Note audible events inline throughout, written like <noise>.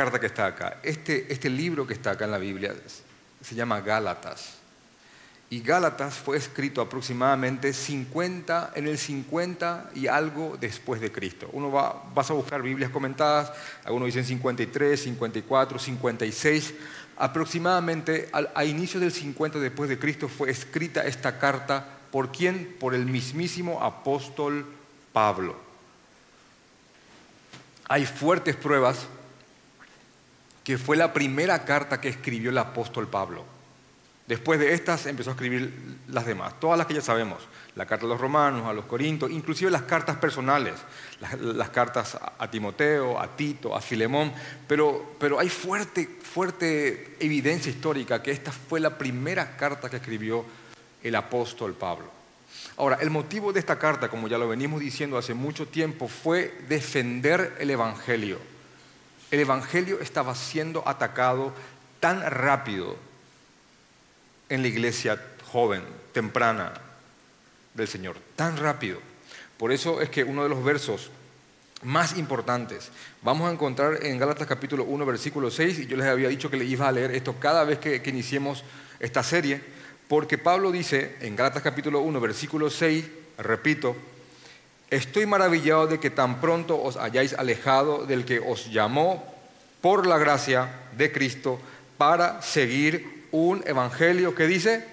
carta que está acá, este, este libro que está acá en la Biblia, se llama Gálatas. Y Gálatas fue escrito aproximadamente 50, en el 50 y algo después de Cristo. Uno va, vas a buscar Biblias comentadas, algunos dicen 53, 54, 56. Aproximadamente a inicios del 50 después de Cristo fue escrita esta carta. ¿Por quién? Por el mismísimo apóstol Pablo. Hay fuertes pruebas que fue la primera carta que escribió el apóstol Pablo. Después de estas empezó a escribir las demás, todas las que ya sabemos, la carta a los romanos, a los corintios, inclusive las cartas personales, las, cartas a Timoteo, a Tito, a Filemón, pero, pero hay fuerte, fuerte evidencia histórica que esta fue la primera carta que escribió el apóstol Pablo. Ahora, el motivo de esta carta, como ya lo venimos diciendo hace mucho tiempo, fue defender el Evangelio. El Evangelio estaba siendo atacado tan rápido en la iglesia joven, temprana del Señor, tan rápido. Por eso es que uno de los versos más importantes vamos a encontrar en Gálatas capítulo 1, versículo 6, y yo les había dicho que le iba a leer esto cada vez que, que iniciemos esta serie, porque Pablo dice en Gálatas capítulo 1, versículo 6, repito, estoy maravillado de que tan pronto os hayáis alejado del que os llamó por la gracia de Cristo para seguir un evangelio que dice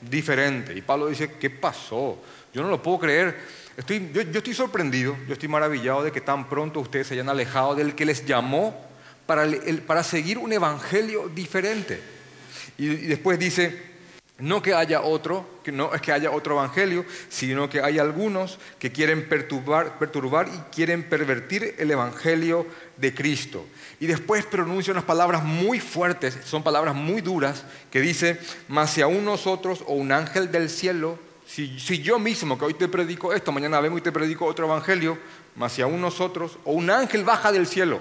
diferente. Y Pablo dice, ¿qué pasó? Yo no lo puedo creer. Estoy, yo, estoy sorprendido, yo estoy maravillado de que tan pronto ustedes se hayan alejado del que les llamó para, para seguir un evangelio diferente. y después dice, no que haya otro, no es que haya otro evangelio, sino que hay algunos que quieren perturbar, perturbar y quieren pervertir el evangelio de Cristo. Y después pronuncia unas palabras muy fuertes, son palabras muy duras, que dice, mas si aún nosotros o un ángel del cielo, si, yo mismo que hoy te predico esto, mañana vengo y te predico otro evangelio, mas si aún nosotros o un ángel baja del cielo,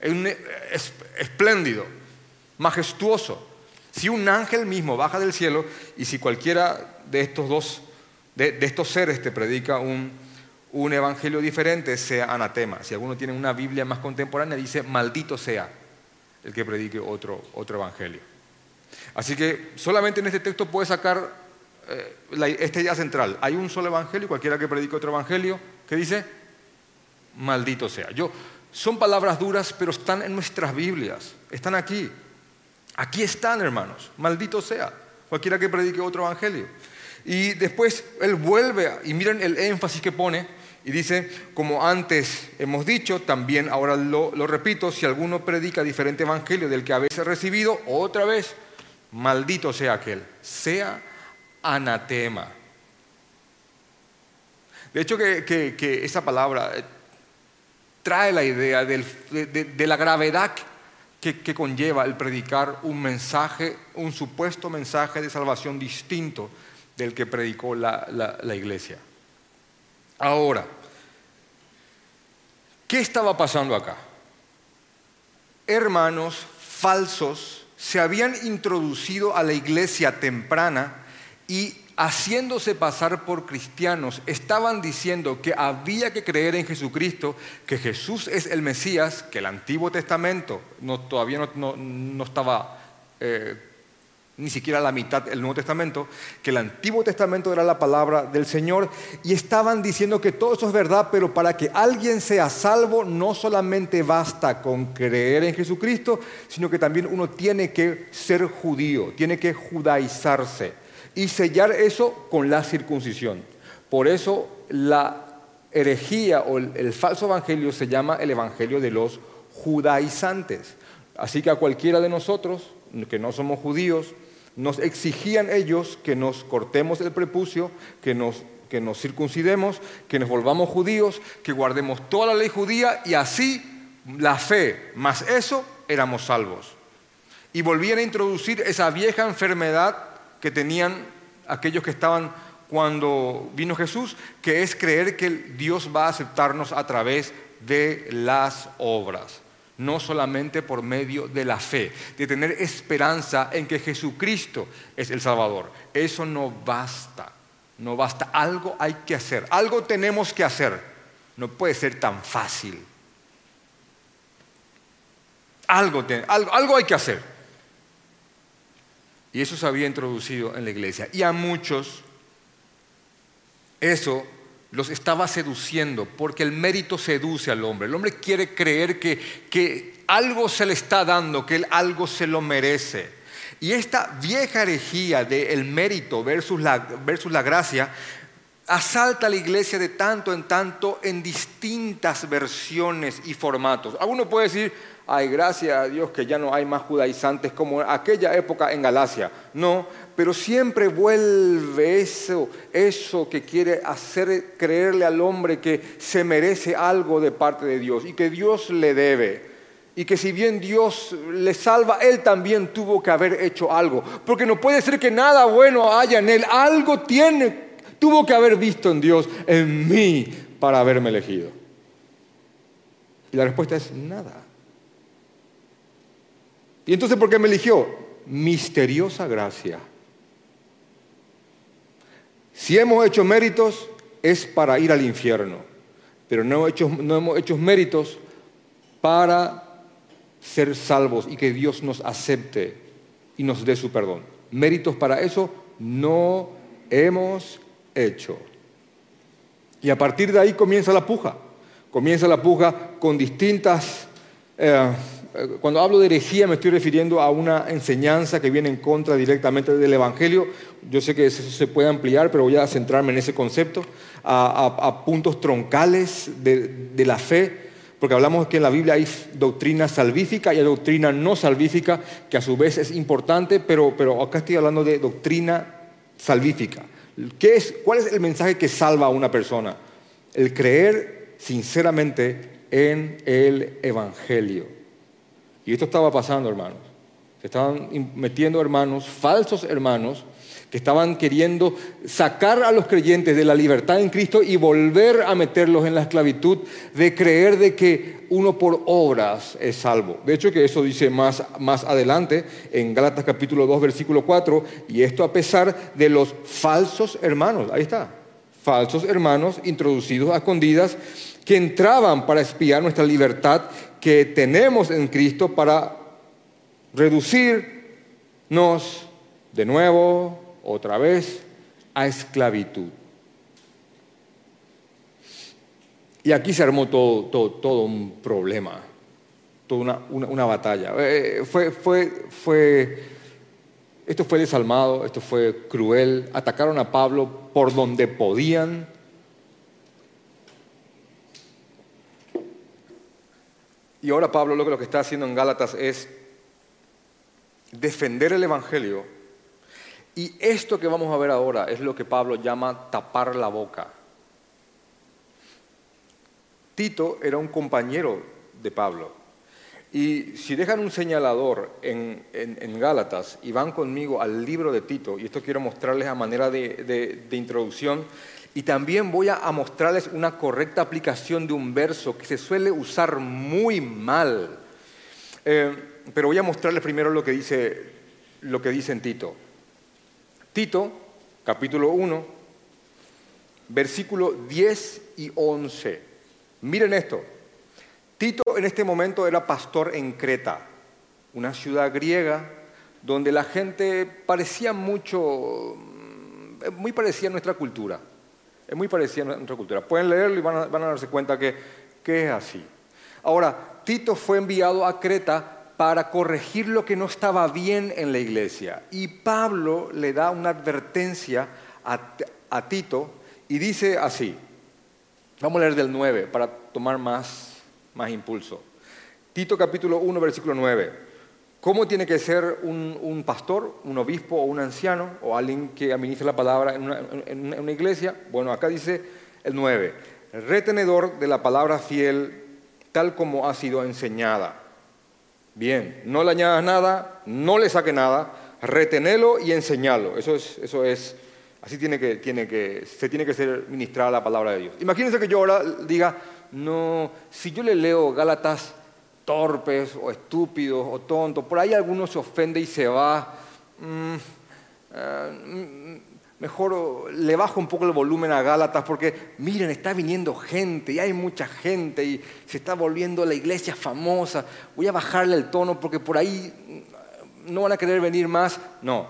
es, espléndido, majestuoso, si un ángel mismo baja del cielo y si cualquiera de estos dos, de, estos seres te predica un, un evangelio diferente, sea anatema. Si alguno tiene una Biblia más contemporánea, dice, maldito sea el que predique otro, otro evangelio. Así que solamente en este texto puede sacar eh, esta idea central. Hay un solo evangelio, cualquiera que predique otro evangelio, ¿qué dice? Maldito sea. Yo, son palabras duras, pero están en nuestras Biblias, están aquí. Aquí están, hermanos, maldito sea, cualquiera que predique otro evangelio. Y después él vuelve, y miren el énfasis que pone, y dice, como antes hemos dicho, también ahora lo, repito, si alguno predica diferente evangelio del que habéis recibido, otra vez, maldito sea aquel, sea anatema. De hecho que, esa palabra eh, trae la idea de, de la gravedad que, conlleva el predicar un mensaje, un supuesto mensaje de salvación distinto del que predicó la, la iglesia. Ahora, ¿qué estaba pasando acá? Hermanos falsos se habían introducido a la iglesia temprana y haciéndose pasar por cristianos, estaban diciendo que había que creer en Jesucristo, que Jesús es el Mesías, que el Antiguo Testamento no, todavía no, estaba eh, ni siquiera la mitad del Nuevo Testamento, que el Antiguo Testamento era la palabra del Señor, y estaban diciendo que todo eso es verdad, pero para que alguien sea salvo no solamente basta con creer en Jesucristo, sino que también uno tiene que ser judío, tiene que judaizarse y sellar eso con la circuncisión. Por eso la herejía o el, falso evangelio se llama el evangelio de los judaizantes. Así que a cualquiera de nosotros, que no somos judíos, nos exigían ellos que nos cortemos el prepucio, que nos, que nos circuncidemos, que nos volvamos judíos, que guardemos toda la ley judía y así la fe, más eso, éramos salvos. Y volvían a introducir esa vieja enfermedad que tenían aquellos que estaban cuando vino Jesús, que es creer que Dios va a aceptarnos a través de las obras, no solamente por medio de la fe, de tener esperanza en que Jesucristo es el Salvador. Eso no basta, no basta, algo hay que hacer, algo tenemos que hacer, no puede ser tan fácil. Algo, algo, hay que hacer. Y eso se había introducido en la iglesia. Y a muchos eso los estaba seduciendo, porque el mérito seduce al hombre. El hombre quiere creer que, que algo se le está dando, que él algo se lo merece. Y esta vieja herejía del mérito versus la, versus la gracia asalta a la iglesia de tanto en tanto en distintas versiones y formatos. Alguno puede decir, ay, gracias a Dios que ya no hay más judaizantes como aquella época en Galacia. No, pero siempre vuelve eso, eso que quiere hacer creerle al hombre que se merece algo de parte de Dios y que Dios le debe. Y que si bien Dios le salva, Él también tuvo que haber hecho algo. Porque no puede ser que nada bueno haya en Él. Algo tiene, tuvo que haber visto en Dios, en mí, para haberme elegido. Y la respuesta es nada. ¿Y entonces por qué me eligió? Misteriosa gracia. Si hemos hecho méritos es para ir al infierno, pero no, no hemos hecho méritos para ser salvos y que Dios nos acepte y nos dé su perdón. Méritos para eso no hemos hecho. Y a partir de ahí comienza la puja. Comienza la puja con distintas... Eh, cuando hablo de herejía me estoy refiriendo a una enseñanza que viene en contra directamente del Evangelio. Yo sé que eso se puede ampliar, pero voy a centrarme en ese concepto, a, puntos troncales de la fe porque hablamos que en la Biblia hay doctrina salvífica y hay doctrina no salvífica, que a su vez es importante, pero, pero acá estoy hablando de doctrina salvífica. ¿Qué es, ¿Cuál es el mensaje que salva a una persona? El creer sinceramente en el Evangelio. Y esto estaba pasando, hermanos. Se estaban metiendo hermanos, falsos hermanos, que estaban queriendo sacar a los creyentes de la libertad en Cristo y volver a meterlos en la esclavitud de creer de que uno por obras es salvo. De hecho que eso dice más, más adelante en Gálatas capítulo 2 versículo 4, y esto a pesar de los falsos hermanos, ahí está, falsos hermanos introducidos a escondidas que entraban para espiar nuestra libertad que tenemos en Cristo para reducirnos de nuevo otra vez a esclavitud. Y aquí se armó todo, todo, un problema, toda una, batalla. Eh, fue, fue, fue, esto fue desalmado, esto fue cruel. Atacaron a Pablo por donde podían. Y ahora Pablo lo que, lo que está haciendo en Gálatas es defender el Evangelio y esto que vamos a ver ahora es lo que Pablo llama tapar la boca. Tito era un compañero de Pablo. Y si dejan un señalador en, Gálatas y van conmigo al libro de Tito, y esto quiero mostrarles a manera de, introducción, y también voy a, mostrarles una correcta aplicación de un verso que se suele usar muy mal. Eh, pero voy a mostrarles primero lo que dice, lo que dice en Tito. Tito, capítulo 1, versículo 10 y 11. Miren esto. Tito en este momento era pastor en Creta, una ciudad griega donde la gente parecía mucho, muy parecida a nuestra cultura. Es muy parecida a nuestra cultura. Pueden leerlo y van a, darse cuenta que, que es así. Ahora, Tito fue enviado a Creta para corregir lo que no estaba bien en la iglesia. Y Pablo le da una advertencia a, Tito y dice así, vamos a leer del 9 para tomar más, más impulso. Tito capítulo 1, versículo 9. ¿Cómo tiene que ser un, pastor, un obispo o un anciano o alguien que administre la palabra en una, iglesia? Bueno, acá dice el 9, retenedor de la palabra fiel tal como ha sido enseñada Bien, no le añadas nada, no le saque nada, retenelo y enseñalo. Eso es, eso es así tiene que, tiene que, se tiene que ser ministrada la palabra de Dios. Imagínense que yo ahora diga, no, si yo le leo Gálatas torpes o estúpidos o tontos, por ahí alguno se ofende y se va. Mm, eh, mejor le bajo un poco el volumen a Gálatas porque miren, está viniendo gente y hay mucha gente y se está volviendo la iglesia famosa. Voy a bajarle el tono porque por ahí no van a querer venir más. No,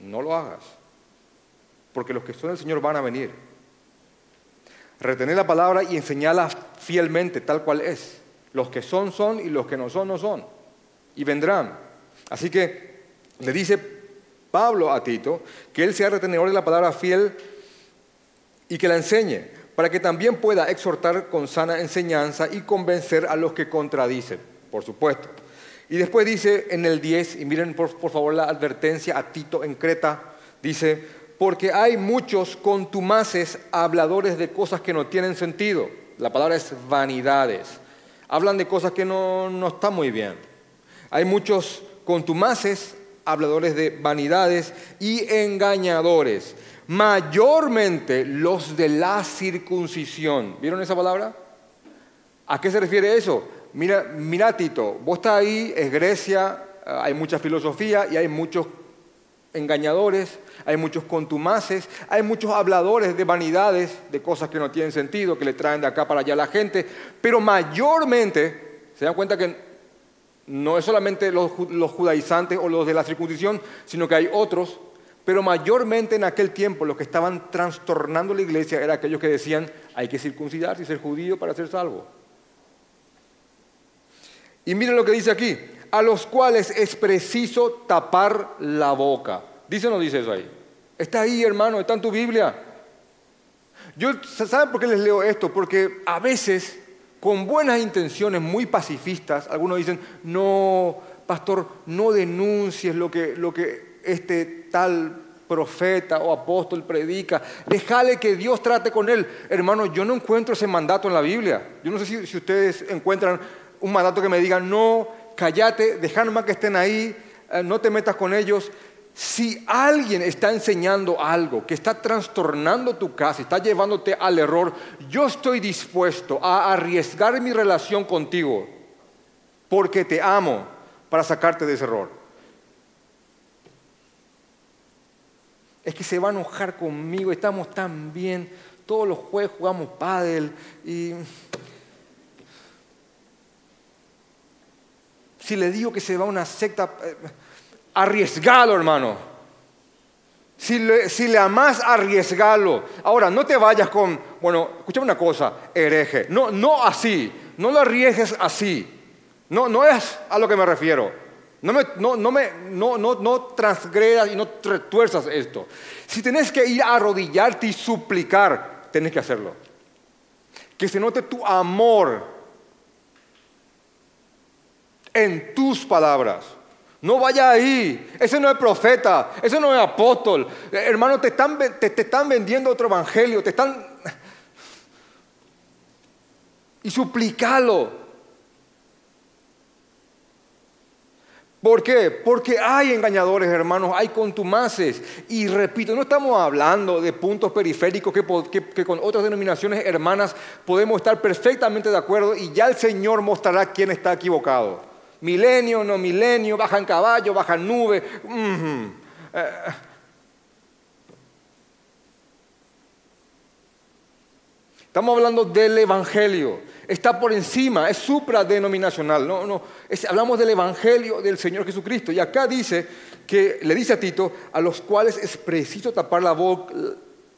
no lo hagas. Porque los que son del Señor van a venir. Retener la palabra y enseñarla fielmente, tal cual es. Los que son, son y los que no son, no son. Y vendrán. Así que le dice Pablo a Tito que él sea retenedor de la palabra fiel y que la enseñe, para que también pueda exhortar con sana enseñanza y convencer a los que contradicen, por supuesto. Y después dice en el 10, y miren por, por favor la advertencia a Tito en Creta, dice, porque hay muchos contumaces habladores de cosas que no tienen sentido. La palabra es vanidades. Hablan de cosas que no, no están muy bien. Hay muchos contumaces habladores de vanidades y engañadores, mayormente los de la circuncisión. ¿Vieron esa palabra? ¿A qué se refiere eso? Mira, mira Tito, vos estás ahí, es Grecia, hay mucha filosofía y hay muchos engañadores, hay muchos contumaces, hay muchos habladores de vanidades, de cosas que no tienen sentido, que le traen de acá para allá a la gente, pero mayormente, se dan cuenta que no es solamente los, judaizantes o los de la circuncisión, sino que hay otros, pero mayormente en aquel tiempo los que estaban trastornando la iglesia eran aquellos que decían hay que circuncidarse y ser judío para ser salvo. Y miren lo que dice aquí, a los cuales es preciso tapar la boca. ¿Dice o no dice eso ahí? Está ahí, hermano, está en tu Biblia. Yo, ¿Saben por qué les leo esto? Porque a veces con buenas intenciones muy pacifistas, algunos dicen, no, pastor, no denuncies lo que, lo que este tal profeta o apóstol predica, déjale que Dios trate con él. Hermano, yo no encuentro ese mandato en la Biblia. Yo no sé si, si ustedes encuentran un mandato que me diga, no, cállate, deja más que estén ahí, eh, no te metas con ellos. Si alguien está enseñando algo que está trastornando tu casa, está llevándote al error, yo estoy dispuesto a arriesgar mi relación contigo porque te amo para sacarte de ese error. Es que se va a enojar conmigo, estamos tan bien, todos los jueves jugamos pádel y si le digo que se va a una secta eh, arriesgalo, hermano. Si le, si amás, arriesgalo. Ahora, no te vayas con, bueno, escúchame una cosa, hereje. No, no así, no lo arriesgues así. No, no es a lo que me refiero. No, me, no, me, no, no, no transgredas y no retuerzas esto. Si tenés que ir a arrodillarte y suplicar, tenés que hacerlo. Que se note tu amor en tus palabras. No vaya ahí. Ese no es profeta. Ese no es apóstol. Eh, hermano, te están, te, están vendiendo otro evangelio. Te están... Y suplicalo. ¿Por qué? Porque hay engañadores, hermanos, hay contumaces. Y repito, no estamos hablando de puntos periféricos que, con otras denominaciones hermanas podemos estar perfectamente de acuerdo y ya el Señor mostrará quién está equivocado milenio, no milenio, bajan caballo, bajan nube. Eh, estamos hablando del Evangelio. Está por encima, es supradenominacional. No, no, hablamos del Evangelio del Señor Jesucristo. Y acá dice que le dice a Tito, a los cuales es preciso tapar la,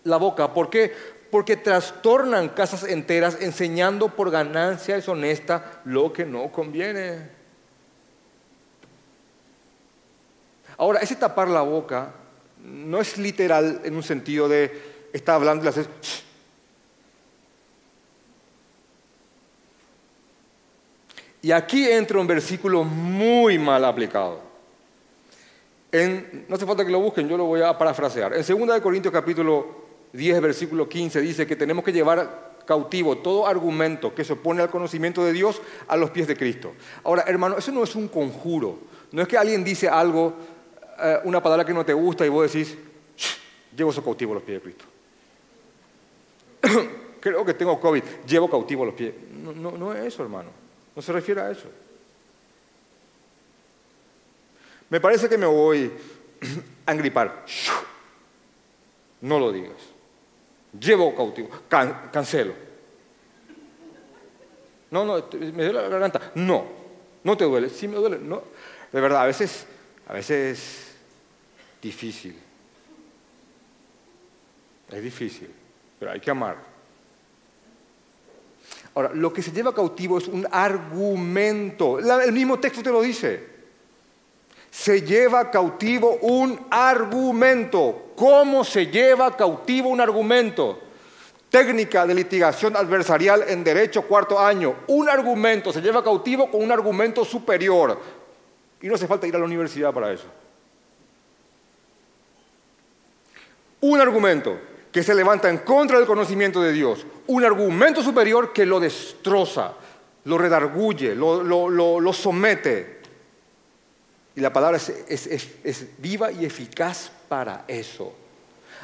la boca. ¿Por qué? Porque trastornan casas enteras enseñando por ganancia deshonesta lo que no conviene. Ahora, ese tapar la boca no es literal en un sentido de está hablando y le haces... Y aquí entra un versículo muy mal aplicado. no hace falta que lo busquen, yo lo voy a parafrasear. En 2 Corintios capítulo 10, versículo 15 dice que tenemos que llevar cautivo todo argumento que se opone al conocimiento de Dios a los pies de Cristo. Ahora, hermano, eso no es un conjuro. No es que alguien dice algo eh, una palabra que no te gusta y vos decís, llevo eso cautivo a los pies de Cristo. <coughs> Creo que tengo COVID, llevo cautivo a los pies. No, no, no es eso, hermano. No se refiere a eso. Me parece que me voy <coughs> a engripar. no lo digas. Llevo cautivo, cancelo. No, no, me duele la garganta. No, no te duele. Sí me duele. No. De verdad, a veces, a veces es difícil. Es difícil, pero hay que amar. Ahora, lo que se lleva cautivo es un argumento. el mismo texto te lo dice. Se lleva cautivo un argumento. ¿Cómo se lleva cautivo un argumento? Técnica de litigación adversarial en derecho cuarto año. Un argumento se lleva cautivo con un argumento superior. Y no hace falta ir a la universidad para eso. Un argumento que se levanta en contra del conocimiento de Dios, un argumento superior que lo destroza, lo redarguye, lo, somete. Y la palabra es viva y eficaz para eso.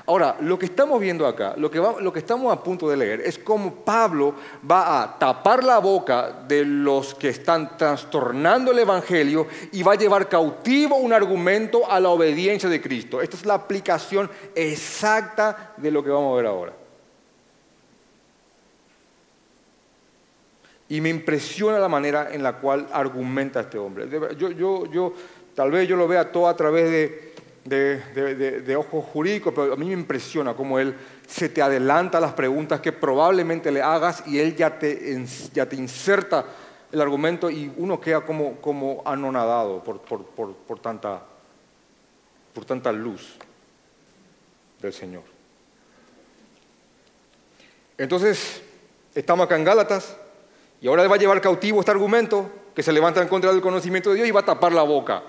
Ahora, lo que estamos viendo acá, lo que, estamos a punto de leer, es cómo Pablo va a tapar la boca de los que están trastornando el Evangelio y va a llevar cautivo un argumento a la obediencia de Cristo. Esta es la aplicación exacta de lo que vamos a ver ahora. Y me impresiona la manera en la cual argumenta este hombre. yo tal vez yo lo vea todo a través de de, ojos jurídicos, pero a mí me impresiona cómo él se te adelanta las preguntas que probablemente le hagas y él ya te, ya te inserta el argumento y uno queda como, como anonadado por, por, tanta, por tanta luz del Señor. Entonces, estamos acá en Gálatas y ahora va a llevar cautivo este argumento que se levanta en contra del conocimiento de Dios y va a tapar la boca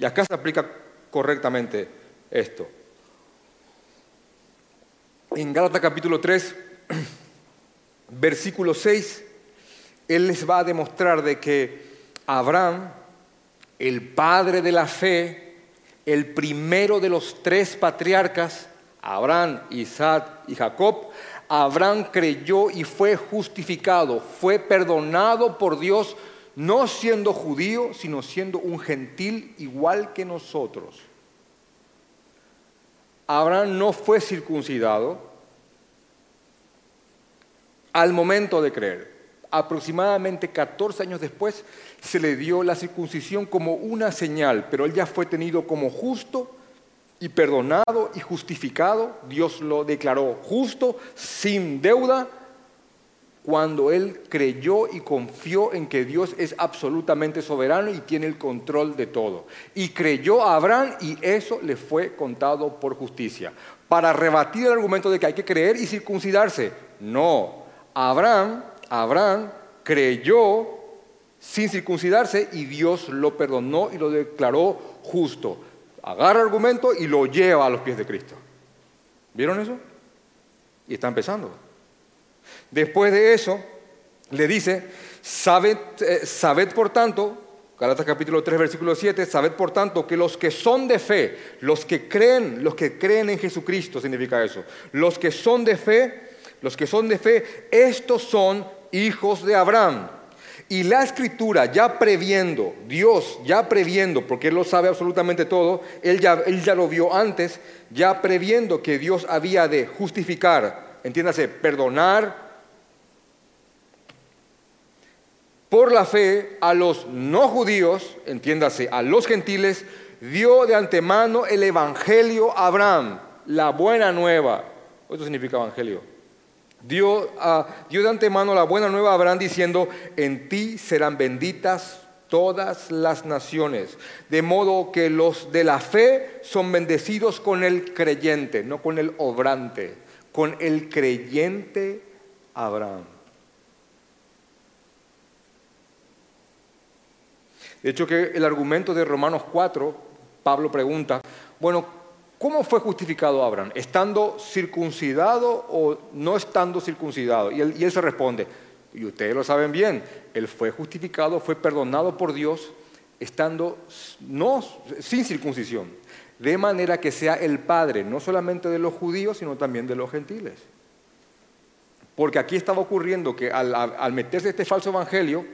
y acá se aplica correctamente esto. En Gálatas capítulo 3, <clears throat> versículo 6, Él les va a demostrar de que Abraham, el padre de la fe, el primero de los tres patriarcas, Abraham, Isaac y Jacob, Abraham creyó y fue justificado, fue perdonado por Dios no siendo judío, sino siendo un gentil igual que nosotros. Abraham no fue circuncidado al momento de creer. Aproximadamente 14 años después se le dio la circuncisión como una señal, pero él ya fue tenido como justo y perdonado y justificado. Dios lo declaró justo, sin deuda, cuando él creyó y confió en que Dios es absolutamente soberano y tiene el control de todo. Y creyó a Abraham y eso le fue contado por justicia. Para rebatir el argumento de que hay que creer y circuncidarse. No, Abraham, Abraham creyó sin circuncidarse y Dios lo perdonó y lo declaró justo. Agarra el argumento y lo lleva a los pies de Cristo. ¿Vieron eso? Y está empezando. Después de eso, le dice, sabed, eh, por tanto, Galatas capítulo 3, versículo 7, sabed por tanto que los que son de fe, los que creen, los que creen en Jesucristo significa eso, los que son de fe, los que son de fe, estos son hijos de Abraham. Y la escritura ya previendo, Dios ya previendo, porque Él lo sabe absolutamente todo, él ya lo vio antes, ya previendo que Dios había de justificar, entiéndase, perdonar, por la fe a los no judíos, entiéndase, a los gentiles, dio de antemano el evangelio a Abraham, la buena nueva. Esto significa evangelio. Dio, ah, dio de antemano la buena nueva a Abraham diciendo, en ti serán benditas todas las naciones. De modo que los de la fe son bendecidos con el creyente, no con el obrante, con el creyente Abraham. De hecho, que el argumento de Romanos 4, Pablo pregunta, bueno, ¿cómo fue justificado Abraham? ¿Estando circuncidado o no estando circuncidado? Y él, se responde, y ustedes lo saben bien, él fue justificado, fue perdonado por Dios, estando no sin circuncisión, de manera que sea el padre no solamente de los judíos, sino también de los gentiles. Porque aquí estaba ocurriendo que al, al meterse este falso evangelio,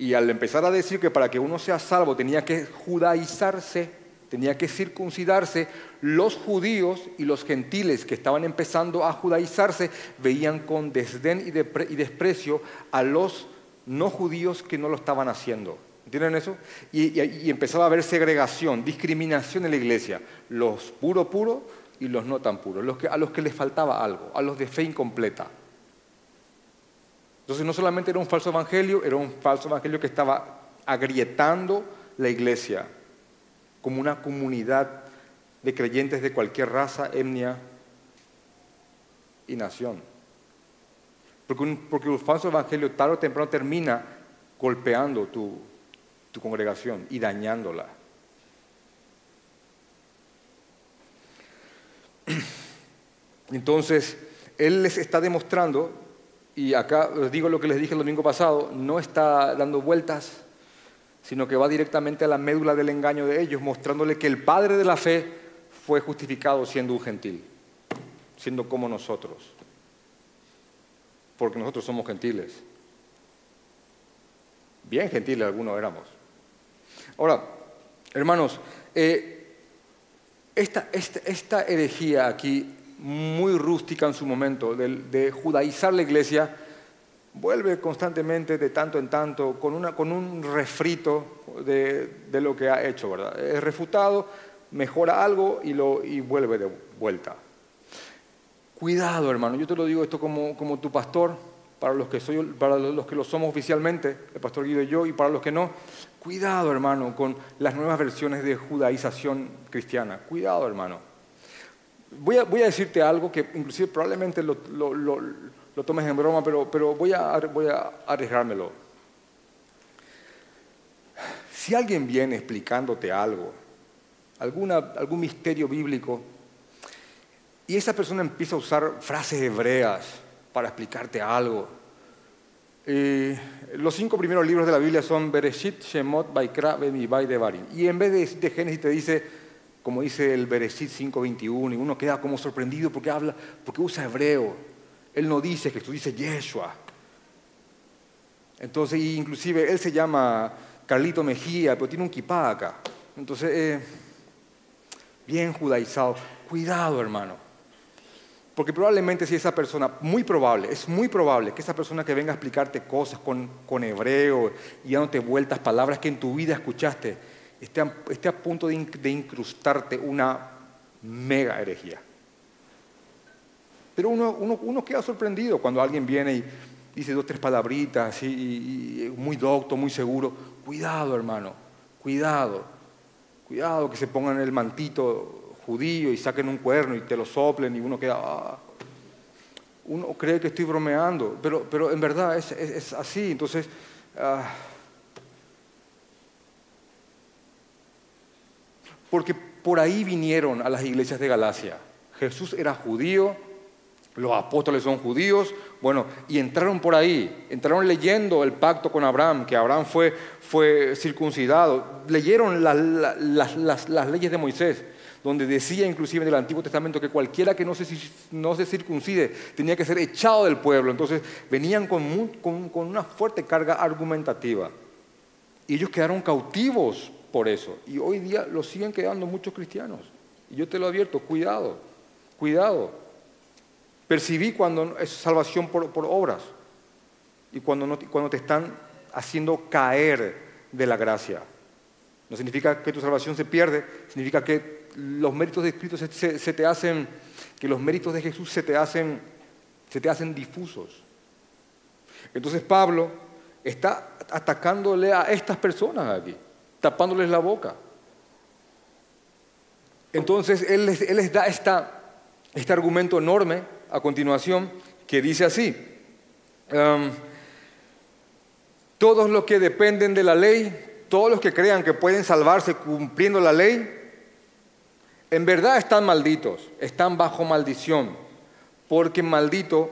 y al empezar a decir que para que uno sea salvo tenía que judaizarse, tenía que circuncidarse, los judíos y los gentiles que estaban empezando a judaizarse veían con desdén y, desprecio a los no judíos que no lo estaban haciendo. ¿Entienden eso? Y, empezaba a haber segregación, discriminación en la iglesia. Los puro puro y los no tan puros, los que, a los que les faltaba algo, a los de fe incompleta. Entonces no solamente era un falso evangelio, era un falso evangelio que estaba agrietando la iglesia como una comunidad de creyentes de cualquier raza, etnia y nación. Porque un, porque falso evangelio tarde o temprano termina golpeando tu, tu congregación y dañándola. <clears throat> Entonces, Él les está demostrando, y acá les digo lo que les dije el domingo pasado, no está dando vueltas sino que va directamente a la médula del engaño de ellos, mostrándole que el padre de la fe fue justificado siendo un gentil, siendo como nosotros, porque nosotros somos gentiles. Bien gentiles algunos éramos. Ahora, hermanos, eh, esta, esta, herejía aquí, muy rústica en su momento, de judaizar la iglesia, vuelve constantemente de tanto en tanto con, un refrito de, lo que ha hecho, ¿verdad? Es refutado, mejora algo y, lo, vuelve de vuelta. Cuidado, hermano, yo te lo digo esto como, tu pastor, para los, que soy, para los que lo somos oficialmente, el pastor Guido y yo, y para los que no, cuidado, hermano, con las nuevas versiones de judaización cristiana. Cuidado, hermano. Voy a, decirte algo que inclusive probablemente lo lo tomes en broma, pero, pero voy, a, voy a arriesgármelo. Si alguien viene explicándote algo, alguna, algún misterio bíblico, y esa persona empieza a usar frases hebreas para explicarte algo, los cinco primeros libros de la Biblia son Bereshit, Shemot, Baikra, Bemibai, Devarim. Y en vez de, de Génesis te dice, como dice el Bereshit 5.21, y uno queda como sorprendido porque habla, porque usa hebreo. Él no dice Jesús, dice Yeshua. Entonces, inclusive él se llama Carlito Mejía, pero tiene un kipá acá. Entonces, eh, bien judaizado. Cuidado, hermano. Porque probablemente si esa persona, muy probable, es muy probable que esa persona que venga a explicarte cosas con, con hebreo y dándote vueltas, palabras que en tu vida escuchaste, esté a, punto de, incrustarte una mega herejía. Pero uno, queda sorprendido cuando alguien viene y dice dos, tres palabritas, y, muy docto, muy seguro. Cuidado, hermano, cuidado, cuidado que se pongan el mantito judío y saquen un cuerno y te lo soplen y uno queda... Ah". Uno cree que estoy bromeando, pero, pero en verdad es, así. Entonces... Ah. Porque por ahí vinieron a las iglesias de Galacia. Jesús era judío, los apóstoles son judíos, bueno, y entraron por ahí, entraron leyendo el pacto con Abraham, que Abraham fue, fue circuncidado, leyeron las, leyes de Moisés, donde decía inclusive en el Antiguo Testamento que cualquiera que no se, no se circuncide tenía que ser echado del pueblo. Entonces venían con, con una fuerte carga argumentativa. Y ellos quedaron cautivos por eso. Y hoy día lo siguen quedando muchos cristianos. Y yo te lo advierto, cuidado, cuidado. Percibí cuando es salvación por, obras y cuando, cuando te están haciendo caer de la gracia. No significa que tu salvación se pierde, significa que los méritos de Cristo se, te hacen, que los méritos de Jesús se te hacen, se te hacen difusos. Entonces Pablo está atacándole a estas personas aquí, tapándoles la boca. Entonces él les, da esta, este argumento enorme a continuación que dice así, todos los que dependen de la ley, todos los que crean que pueden salvarse cumpliendo la ley, en verdad están malditos, están bajo maldición, porque maldito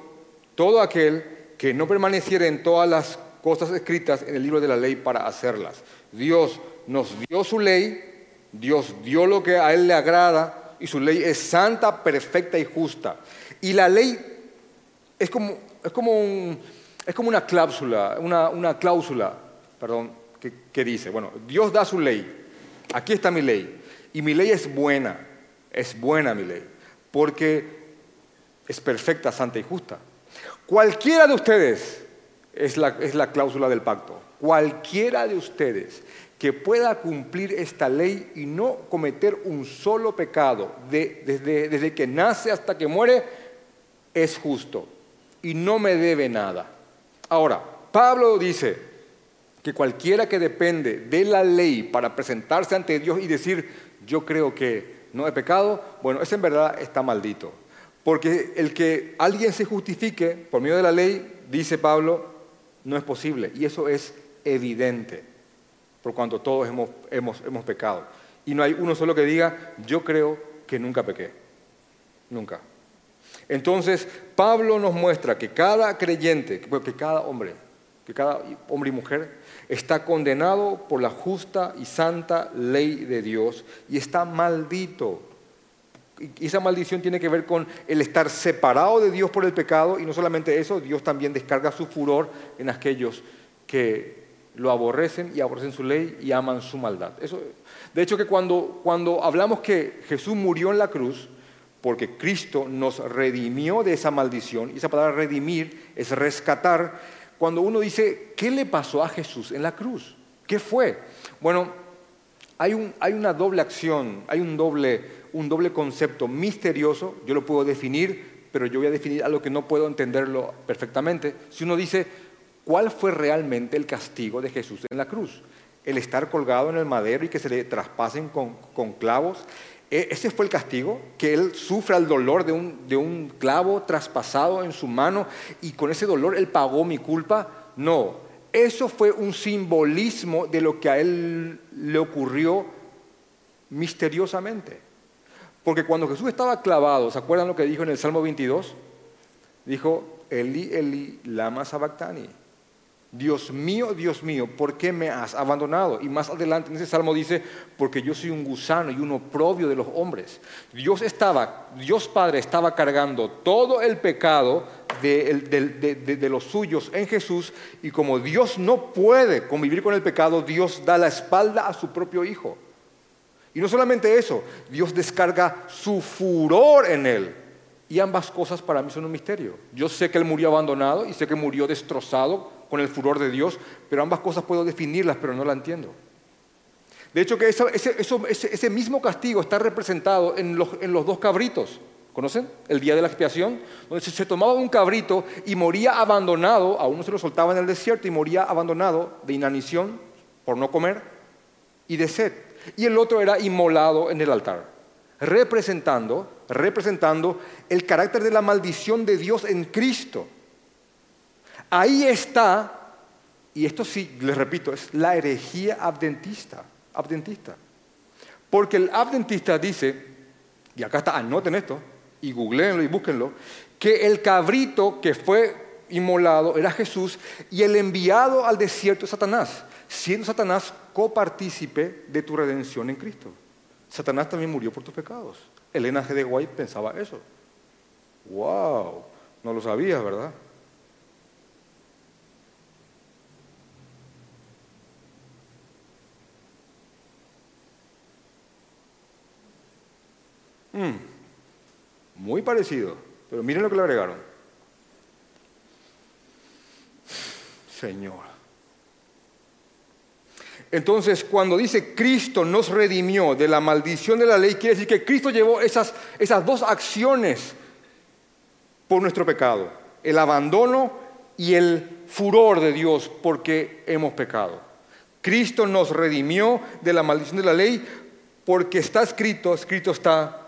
todo aquel que no permaneciera en todas las cosas escritas en el libro de la ley para hacerlas. Dios nos dio su ley, Dios dio lo que a Él le agrada y su ley es santa, perfecta y justa. Y la ley es como, es como, es como una cláusula, una, una cláusula perdón, que, que dice, bueno, Dios da su ley, aquí está mi ley. Y mi ley es buena, es buena mi ley, porque es perfecta, santa y justa. Cualquiera de ustedes, es la, es la cláusula del pacto, cualquiera de ustedes que pueda cumplir esta ley y no cometer un solo pecado desde, que nace hasta que muere, es justo y no me debe nada. Ahora, Pablo dice que cualquiera que depende de la ley para presentarse ante Dios y decir, yo creo que no he pecado, bueno, ese en verdad está maldito. Porque el que alguien se justifique por medio de la ley, dice Pablo, no es posible. Y eso es evidente por cuanto todos hemos, hemos, hemos pecado. Y no hay uno solo que diga, yo creo que nunca pequé. Nunca. Entonces, Pablo nos muestra que cada creyente, que cada hombre, que cada hombre y mujer está condenado por la justa y santa ley de Dios y está maldito. Y esa maldición tiene que ver con el estar separado de Dios por el pecado y no solamente eso, Dios también descarga su furor en aquellos que lo aborrecen y aborrecen su ley y aman su maldad. Eso, de hecho que cuando, cuando hablamos que Jesús murió en la cruz, porque Cristo nos redimió de esa maldición, y esa palabra redimir es rescatar, cuando uno dice, ¿qué le pasó a Jesús en la cruz? ¿Qué fue? Bueno, hay, un, hay una doble acción, hay un doble, un doble concepto misterioso, yo lo puedo definir, pero yo voy a definir algo que no puedo entenderlo perfectamente. Si uno dice, ¿Cuál fue realmente el castigo de Jesús en la cruz? El estar colgado en el madero y que se le traspasen con, clavos. ¿E, ¿Ese fue el castigo? Que Él sufra el dolor de un, de un clavo traspasado en su mano y con ese dolor Él pagó mi culpa. No, eso fue un simbolismo de lo que a Él le ocurrió misteriosamente. Porque cuando Jesús estaba clavado, ¿se acuerdan lo que dijo en el Salmo 22? Dijo, Eli, Eli, lama sabactani. Dios mío, Dios mío, ¿por qué me has abandonado? Y más adelante en ese salmo dice, porque yo soy un gusano y un oprobio de los hombres. Dios estaba, Dios Padre estaba cargando todo el pecado de, los suyos en Jesús y como Dios no puede convivir con el pecado, Dios da la espalda a su propio Hijo. Y no solamente eso, Dios descarga su furor en él. Y ambas cosas para mí son un misterio. Yo sé que Él murió abandonado y sé que murió destrozado con el furor de Dios, pero ambas cosas puedo definirlas, pero no la entiendo. De hecho, que ese, mismo castigo está representado en los, dos cabritos. ¿Conocen? El día de la expiación, donde se, tomaba un cabrito y moría abandonado, a uno se lo soltaba en el desierto y moría abandonado de inanición por no comer y de sed. Y el otro era inmolado en el altar, representando, representando el carácter de la maldición de Dios en Cristo. Ahí está, y esto sí, les repito, es la herejía adventista, adventista. Porque el adventista dice, y acá está, anoten esto, y googleenlo y búsquenlo, que el cabrito que fue inmolado era Jesús y el enviado al desierto es Satanás, siendo Satanás copartícipe de tu redención en Cristo. Satanás también murió por tus pecados. Elena G. de White pensaba eso. ¡Wow! No lo sabías, ¿verdad? Mm, muy parecido, pero miren lo que le agregaron. Señor. Entonces, cuando dice Cristo nos redimió de la maldición de la ley, quiere decir que Cristo llevó esas, esas dos acciones por nuestro pecado, el abandono y el furor de Dios porque hemos pecado. Cristo nos redimió de la maldición de la ley porque está escrito, escrito está,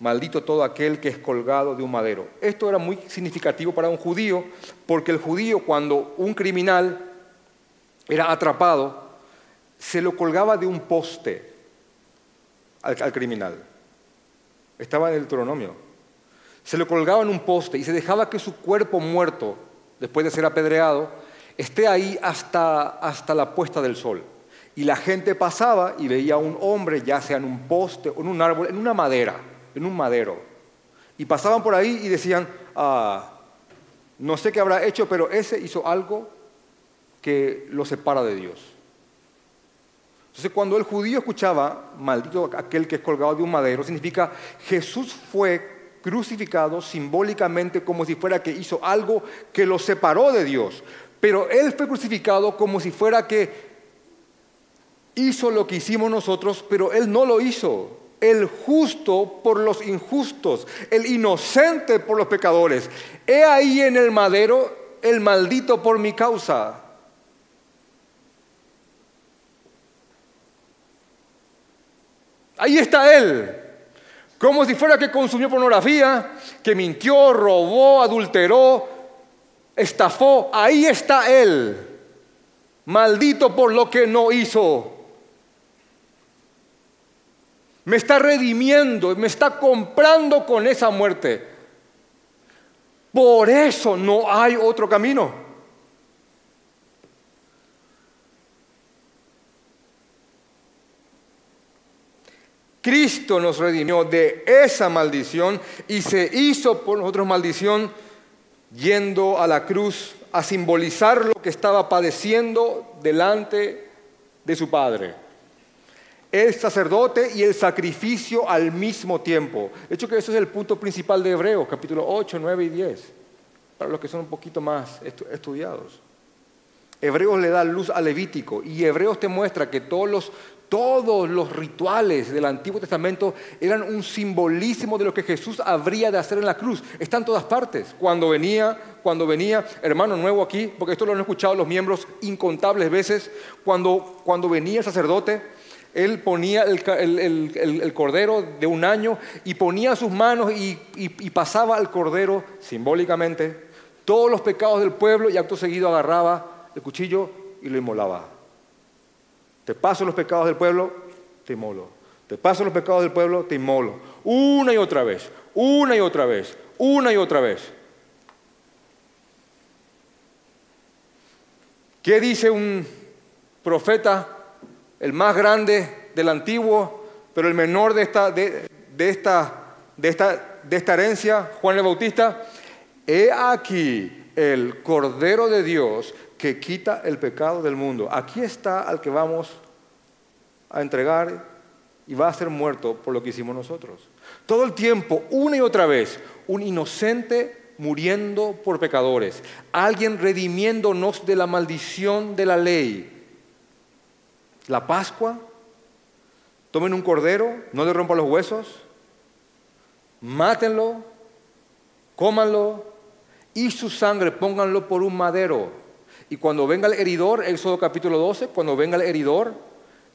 maldito todo aquel que es colgado de un madero. Esto era muy significativo para un judío, porque el judío cuando un criminal era atrapado, se lo colgaba de un poste al, criminal. Estaba en el Deuteronomio. Se lo colgaba en un poste y se dejaba que su cuerpo muerto, después de ser apedreado, esté ahí hasta, hasta la puesta del sol. Y la gente pasaba y veía a un hombre, ya sea en un poste o en un árbol, en una madera en un madero. Y pasaban por ahí y decían, ah, no sé qué habrá hecho, pero ese hizo algo que lo separa de Dios. Entonces cuando el judío escuchaba, maldito aquel que es colgado de un madero, significa Jesús fue crucificado simbólicamente como si fuera que hizo algo que lo separó de Dios. Pero Él fue crucificado como si fuera que hizo lo que hicimos nosotros, pero Él no lo hizo. El justo por los injustos, el inocente por los pecadores. He ahí en el madero el maldito por mi causa. Ahí está Él. Como si fuera que consumió pornografía, que mintió, robó, adulteró, estafó. Ahí está Él. Maldito por lo que no hizo. Me está redimiendo, me está comprando con esa muerte. Por eso no hay otro camino. Cristo nos redimió de esa maldición y se hizo por nosotros maldición yendo a la cruz a simbolizar lo que estaba padeciendo delante de su Padre. El sacerdote y el sacrificio al mismo tiempo. De hecho que eso es el punto principal de Hebreos, capítulo 8, 9 y 10, para los que son un poquito más estudiados. Hebreos le da luz a Levítico y Hebreos te muestra que todos los, todos los rituales del Antiguo Testamento eran un simbolismo de lo que Jesús habría de hacer en la cruz. Está en todas partes. Cuando venía, cuando venía, hermano nuevo aquí, porque esto lo han escuchado los miembros incontables veces, cuando, cuando venía el sacerdote, él ponía el, cordero de un año y ponía sus manos y, y pasaba al cordero simbólicamente todos los pecados del pueblo y acto seguido agarraba el cuchillo y lo inmolaba. Te paso los pecados del pueblo, te inmolo. Te paso los pecados del pueblo, te inmolo. Una y otra vez, una y otra vez, una y otra vez. ¿Qué dice un profeta, el más grande del antiguo, pero el menor de esta, de, esta, de esta, de esta herencia, Juan el Bautista? He aquí el Cordero de Dios que quita el pecado del mundo. Aquí está al que vamos a entregar y va a ser muerto por lo que hicimos nosotros. Todo el tiempo, una y otra vez, un inocente muriendo por pecadores, alguien redimiéndonos de la maldición de la ley. La Pascua, tomen un cordero, no le rompan los huesos, mátenlo, cómanlo y su sangre pónganlo por un madero y cuando venga el heridor, Éxodo capítulo 12, cuando venga el heridor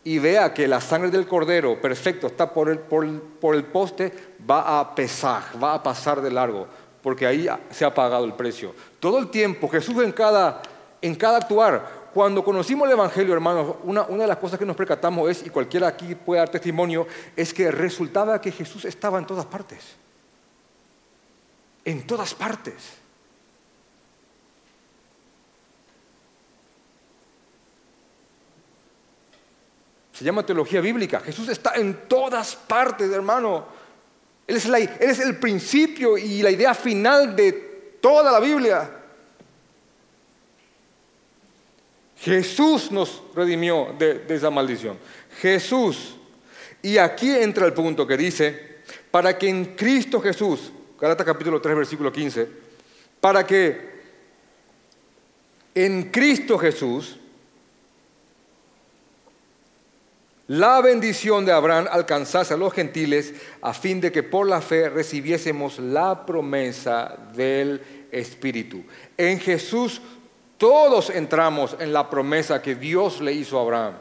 y vea que la sangre del cordero, perfecto, está por el, por el, poste, va a pesar, va a pasar de largo, porque ahí se ha pagado el precio. Todo el tiempo, Jesús en cada, en cada actuar, cuando conocimos el Evangelio, hermanos, una, una, de las cosas que nos percatamos es, y cualquiera aquí puede dar testimonio, es que resultaba que Jesús estaba en todas partes. En todas partes. Se llama teología bíblica. Jesús está en todas partes, hermano. Él es, él es el principio y la idea final de toda la Biblia. Jesús nos redimió de, esa maldición. Jesús. Y aquí entra el punto que dice, para que en Cristo Jesús, Gálatas capítulo 3, versículo 15, para que en Cristo Jesús la bendición de Abraham alcanzase a los gentiles a fin de que por la fe recibiésemos la promesa del Espíritu. En Jesús todos entramos en la promesa que Dios le hizo a Abraham.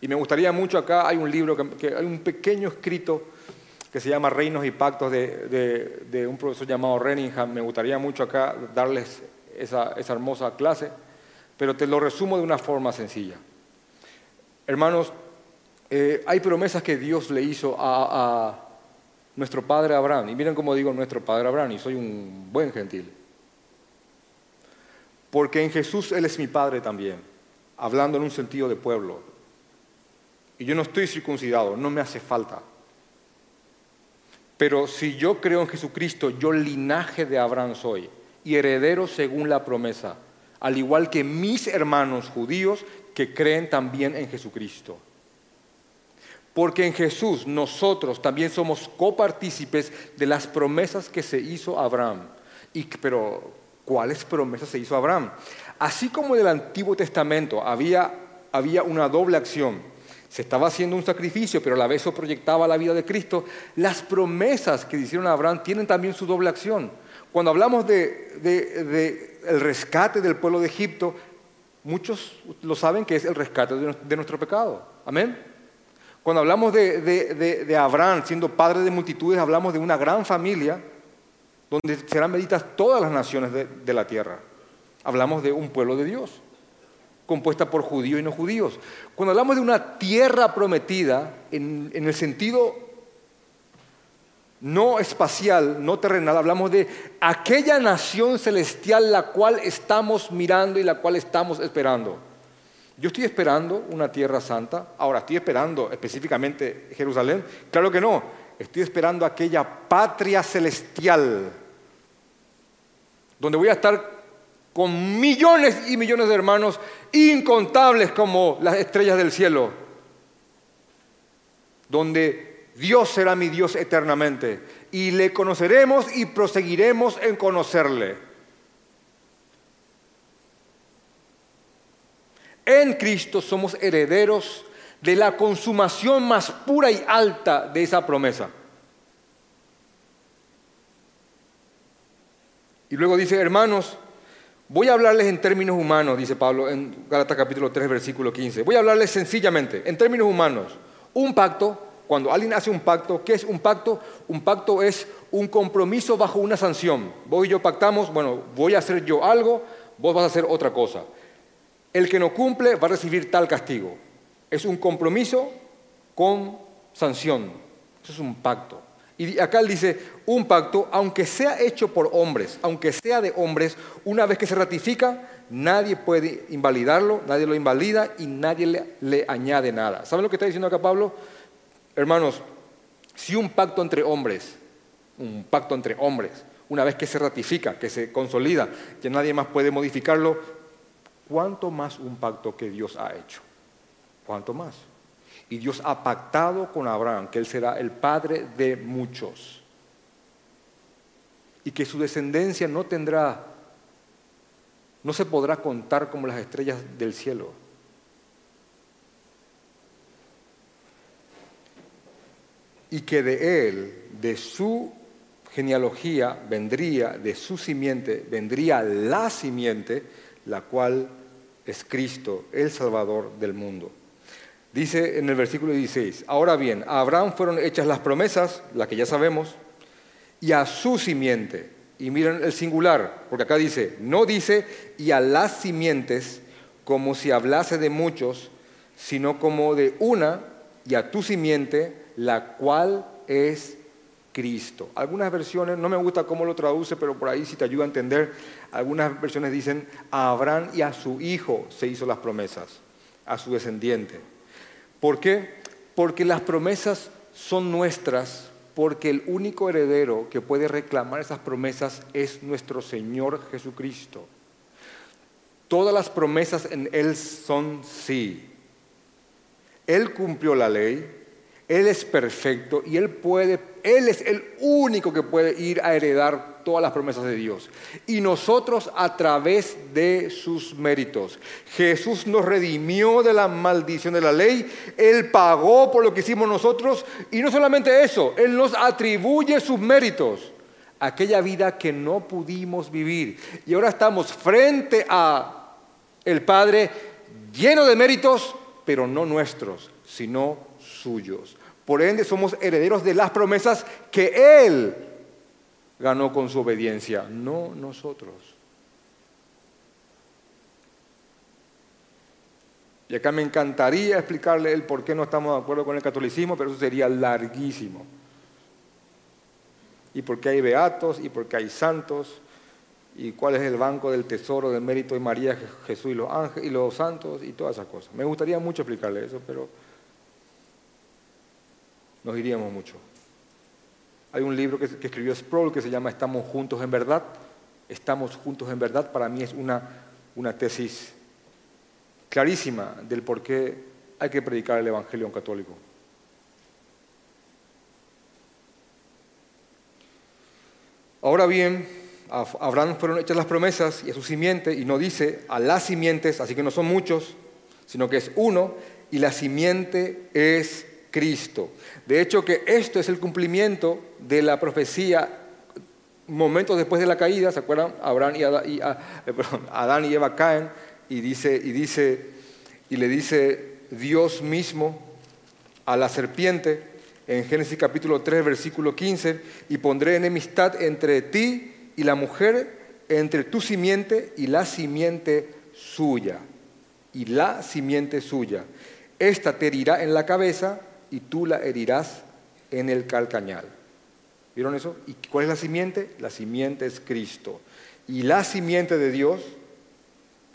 Y me gustaría mucho acá, hay un libro, que, hay un pequeño escrito que se llama Reinos y Pactos de, un profesor llamado Renningham. Me gustaría mucho acá darles esa hermosa clase, pero te lo resumo de una forma sencilla. Hermanos, eh, hay promesas que Dios le hizo a, nuestro padre Abraham. Y miren cómo digo nuestro padre Abraham, y soy un buen gentil. Porque en Jesús Él es mi padre también, hablando en un sentido de pueblo. Y yo no estoy circuncidado, no me hace falta. Pero si yo creo en Jesucristo, yo linaje de Abraham soy y heredero según la promesa, al igual que mis hermanos judíos que creen también en Jesucristo. porque en Jesús nosotros también somos copartícipes de las promesas que se hizo Abraham. Y, pero, ¿cuáles promesas se hizo Abraham? Así como en el Antiguo Testamento había, había una doble acción, se estaba haciendo un sacrificio, pero a la vez proyectaba la vida de Cristo, las promesas que hicieron Abraham tienen también su doble acción. Cuando hablamos del de, el rescate del pueblo de Egipto, muchos lo saben que es el rescate de nuestro pecado. Amén. Cuando hablamos de, Abraham siendo padre de multitudes, hablamos de una gran familia donde serán benditas todas las naciones de, la tierra. Hablamos de un pueblo de Dios, compuesta por judíos y no judíos. Cuando hablamos de una tierra prometida, en, en el sentido no espacial, no terrenal, hablamos de aquella nación celestial la cual estamos mirando y la cual estamos esperando. Yo estoy esperando una tierra santa. Ahora, ¿estoy esperando específicamente Jerusalén? Claro que no. Estoy esperando aquella patria celestial donde voy a estar con millones y millones de hermanos incontables como las estrellas del cielo, donde Dios será mi Dios eternamente y le conoceremos y proseguiremos en conocerle. En Cristo somos herederos de la consumación más pura y alta de esa promesa. Y luego dice, hermanos, voy a hablarles en términos humanos, dice Pablo en Gálatas capítulo 3, versículo 15. Voy a hablarles sencillamente, en términos humanos. Un pacto, cuando alguien hace un pacto, ¿qué es un pacto? Un pacto es un compromiso bajo una sanción. Vos y yo pactamos, bueno, voy a hacer yo algo, vos vas a hacer otra cosa el que no cumple va a recibir tal castigo. Es un compromiso con sanción. Eso es un pacto. Y acá él dice, un pacto, aunque sea hecho por hombres, aunque sea de hombres, una vez que se ratifica, nadie puede invalidarlo, nadie lo invalida y nadie le, le añade nada. ¿Saben lo que está diciendo acá Pablo? Hermanos, si un pacto entre hombres, un pacto entre hombres, una vez que se ratifica, que se consolida, que nadie más puede modificarlo, ¿Cuánto más un pacto que Dios ha hecho? ¿Cuánto más? Y Dios ha pactado con Abraham que él será el padre de muchos. Y que su descendencia no tendrá, no se podrá contar como las estrellas del cielo. Y que de él, de su genealogía, vendría, de su simiente, vendría la simiente, la cual es Cristo, el Salvador del mundo. Dice en el versículo 16, ahora bien, a Abraham fueron hechas las promesas, las que ya sabemos, y a su simiente. Y miren el singular, porque acá dice, no dice y a las simientes como si hablase de muchos, sino como de una y a tu simiente, la cual es Cristo. Algunas versiones, no me gusta cómo lo traduce, pero por ahí si te ayuda a entender, algunas versiones dicen a Abraham y a su hijo se hizo las promesas, a su descendiente. ¿Por qué? Porque las promesas son nuestras, porque el único heredero que puede reclamar esas promesas es nuestro Señor Jesucristo. Todas las promesas en Él son sí. Él cumplió la ley, él es perfecto y Él puede, Él es el único que puede ir a heredar todas las promesas de Dios. Y nosotros a través de sus méritos. Jesús nos redimió de la maldición de la ley, Él pagó por lo que hicimos nosotros y no solamente eso, Él nos atribuye sus méritos. Aquella vida que no pudimos vivir. Y ahora estamos frente a el Padre lleno de méritos, pero no nuestros, sino suyos. Por ende, somos herederos de las promesas que Él ganó con su obediencia, no nosotros. Y acá me encantaría explicarle el por qué no estamos de acuerdo con el catolicismo, pero eso sería larguísimo. Y por qué hay beatos, y por qué hay santos, y cuál es el banco del tesoro del mérito de María, Jesús y los ángeles y los santos, y todas esas cosas. Me gustaría mucho explicarle eso, pero nos iríamos mucho. Hay un libro que, escribió Sproul que se llama Estamos Juntos en Verdad. Estamos Juntos en Verdad para mí es una, una tesis clarísima del por qué hay que predicar el Evangelio a un católico. Ahora bien, a Abraham fueron hechas las promesas y a su simiente, y no dice a las simientes, así que no son muchos, sino que es uno, y la simiente es Cristo. De hecho, que esto es el cumplimiento de la profecía momentos después de la caída, ¿se acuerdan? Abraham y Adán y, ah, eh, Adán y Eva caen y dice, y dice, y le dice Dios mismo a la serpiente en Génesis capítulo 3, versículo 15, y pondré enemistad entre ti y la mujer, entre tu simiente y la simiente suya, y la simiente suya. Esta te herirá en la cabeza y tú la herirás en el calcañal. ¿Vieron eso? ¿Y cuál es la simiente? La simiente es Cristo. Y la simiente de Dios,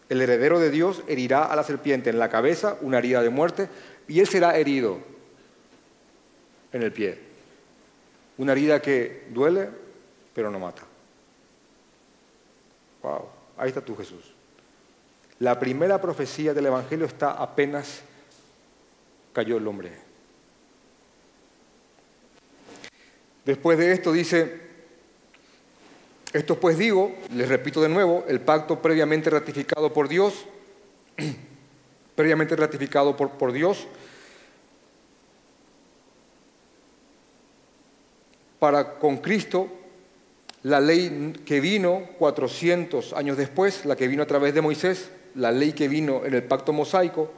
el heredero de Dios, herirá a la serpiente en la cabeza, una herida de muerte, y él será herido en el pie. Una herida que duele, pero no mata. Wow, ahí está tú Jesús. La primera profecía del Evangelio está apenas cayó el hombre. Después de esto dice, esto pues digo, les repito de nuevo, el pacto previamente ratificado por Dios, <clears throat> previamente ratificado por, por Dios, para con Cristo la ley que vino 400 años después, la que vino a través de Moisés, la ley que vino en el pacto mosaico,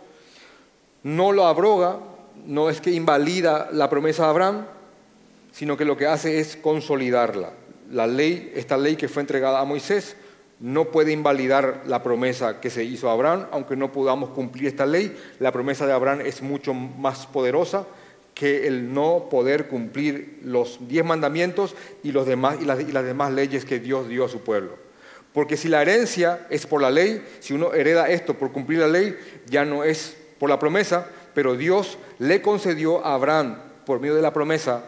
no lo abroga, no es que invalida la promesa de Abraham, sino que lo que hace es consolidarla. La ley, esta ley que fue entregada a Moisés, no puede invalidar la promesa que se hizo a Abraham, aunque no podamos cumplir esta ley, la promesa de Abraham es mucho más poderosa que el no poder cumplir los diez mandamientos y, las, las demás leyes que Dios dio a su pueblo. Porque si la herencia es por la ley, si uno hereda esto por cumplir la ley, ya no es por la promesa, pero Dios le concedió a Abraham, por medio de la promesa,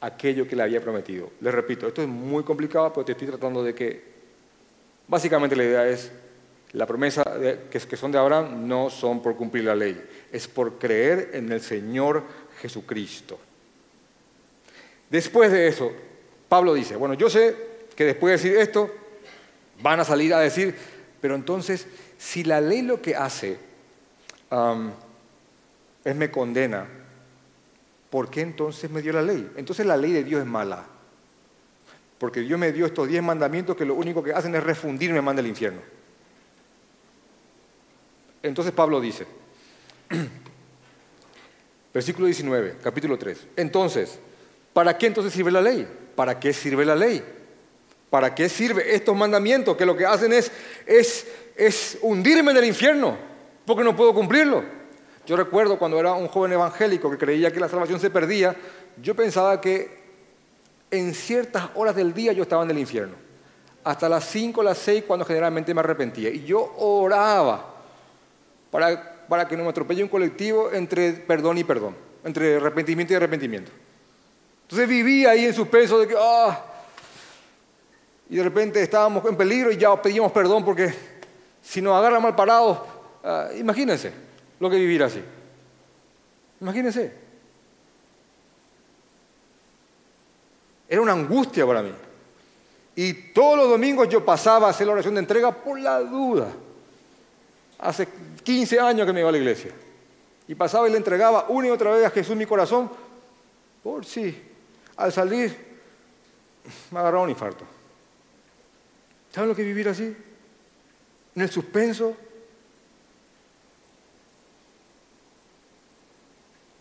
aquello que le había prometido. Les repito, esto es muy complicado, pero te estoy tratando de que, básicamente la idea es, la promesa que, que son de Abraham no son por cumplir la ley, es por creer en el Señor Jesucristo. Después de eso, Pablo dice, bueno, yo sé que después de decir esto, van a salir a decir, pero entonces, si la ley lo que hace es me condena, ¿por qué entonces me dio la ley? Entonces la ley de Dios es mala. Porque Dios me dio estos diez mandamientos que lo único que hacen es refundirme manda al infierno. Entonces Pablo dice, <clears throat> versículo 19, capítulo 3, entonces, ¿para qué entonces sirve la ley? ¿Para qué sirve la ley? ¿Para qué sirve estos mandamientos que lo que hacen es, es, es hundirme en el infierno? Porque no puedo cumplirlo. Yo recuerdo cuando era un joven evangélico que creía que la salvación se perdía, yo pensaba que en ciertas horas del día yo estaba en el infierno. Hasta las 5 o las 6 cuando generalmente me arrepentía. Y yo oraba para, para que no me atropelle un colectivo entre perdón y perdón, entre arrepentimiento y arrepentimiento. Entonces vivía ahí en suspenso de que, ah, y de repente estábamos en peligro y ya pedíamos perdón porque si nos agarra mal parados, ah, imagínense lo que vivir así. Imagínense. Era una angustia para mí. Y todos los domingos yo pasaba a hacer la oración de entrega por la duda. Hace 15 años que me iba a la iglesia. Y pasaba y le entregaba una y otra vez a Jesús mi corazón. Por si al salir me agarraba un infarto. ¿Saben lo que vivir así? En el suspenso,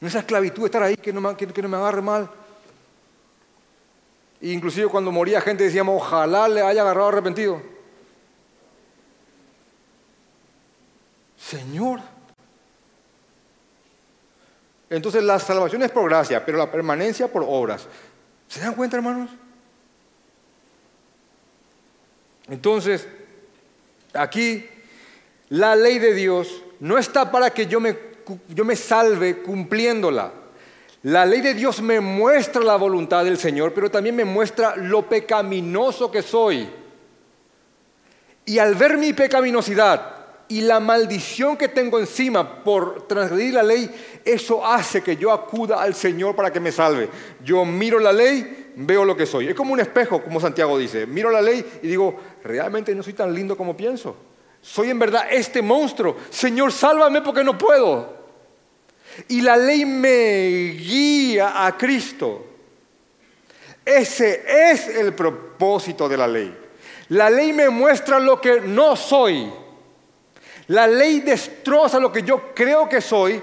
En esa esclavitud, estar ahí, que no me, no me agarre mal. E inclusive cuando moría gente decíamos, ojalá le haya agarrado arrepentido. Señor. Entonces la salvación es por gracia, pero la permanencia por obras. ¿Se dan cuenta, hermanos? Entonces, aquí la ley de Dios no está para que yo me yo me salve cumpliéndola. La ley de Dios me muestra la voluntad del Señor, pero también me muestra lo pecaminoso que soy. Y al ver mi pecaminosidad y la maldición que tengo encima por transgredir la ley, eso hace que yo acuda al Señor para que me salve. Yo miro la ley veo lo que soy. Es como un espejo, como Santiago dice. Miro la ley y digo, realmente no soy tan lindo como pienso. Soy en verdad este monstruo. Señor, sálvame porque no puedo. Y la ley me guía a Cristo. Ese es el propósito de la ley. La ley me muestra lo que no soy. La ley destroza lo que yo creo que soy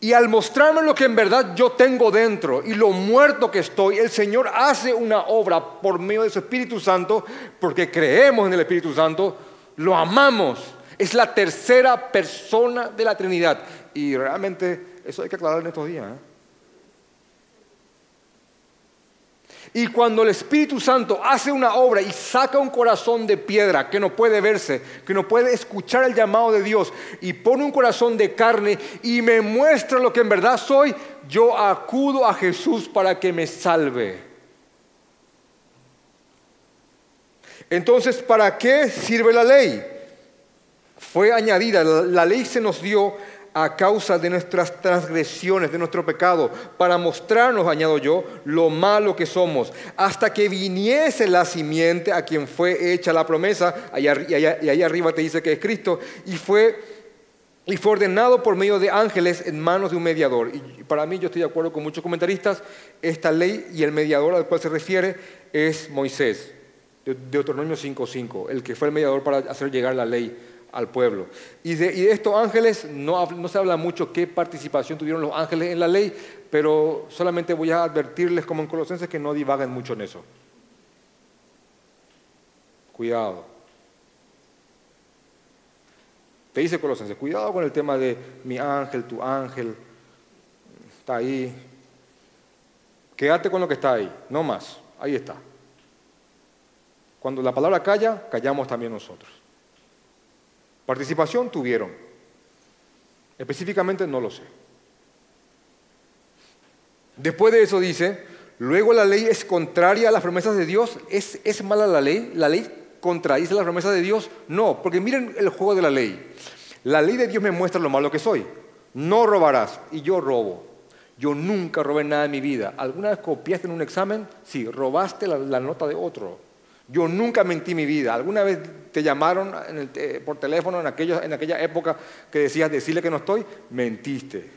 y al mostrarme lo que en verdad yo tengo dentro y lo muerto que estoy, el Señor hace una obra por medio de su Espíritu Santo, porque creemos en el Espíritu Santo, lo amamos. Es la tercera persona de la Trinidad. Y realmente eso hay que aclarar en estos días. ¿eh? Y cuando el Espíritu Santo hace una obra y saca un corazón de piedra que no puede verse, que no puede escuchar el llamado de Dios y pone un corazón de carne y me muestra lo que en verdad soy, yo acudo a Jesús para que me salve. Entonces, ¿para qué sirve la ley? Fue añadida, la ley se nos dio a causa de nuestras transgresiones, de nuestro pecado, para mostrarnos, añado yo, lo malo que somos, hasta que viniese la simiente a quien fue hecha la promesa, y ahí arriba te dice que es Cristo, y fue, y fue ordenado por medio de ángeles en manos de un mediador. Y para mí, yo estoy de acuerdo con muchos comentaristas, esta ley y el mediador al cual se refiere es Moisés, de Deuteronomio 5.5, el que fue el mediador para hacer llegar la ley al pueblo. Y de, estos ángeles no, no, se habla mucho qué participación tuvieron los ángeles en la ley, pero solamente voy a advertirles como en Colosenses que no divaguen mucho en eso. Cuidado. Te dice Colosenses, cuidado con el tema de mi ángel, tu ángel, está ahí. Quédate con lo que está ahí, no más, ahí está. Cuando la palabra calla, callamos también nosotros. Participación tuvieron. Específicamente no lo sé. Después de eso dice, luego la ley es contraria a las promesas de Dios. ¿Es, ¿Es, mala la ley? ¿La ley contradice las promesas de Dios? No, porque miren el juego de la ley. La ley de Dios me muestra lo malo que soy. No robarás y yo robo. Yo nunca robé nada en mi vida. ¿Alguna vez copiaste en un examen? Sí, robaste la nota de otro. Yo nunca mentí mi vida. ¿Alguna vez te llamaron por teléfono en, aquella época que decías decirle que no estoy? Mentiste.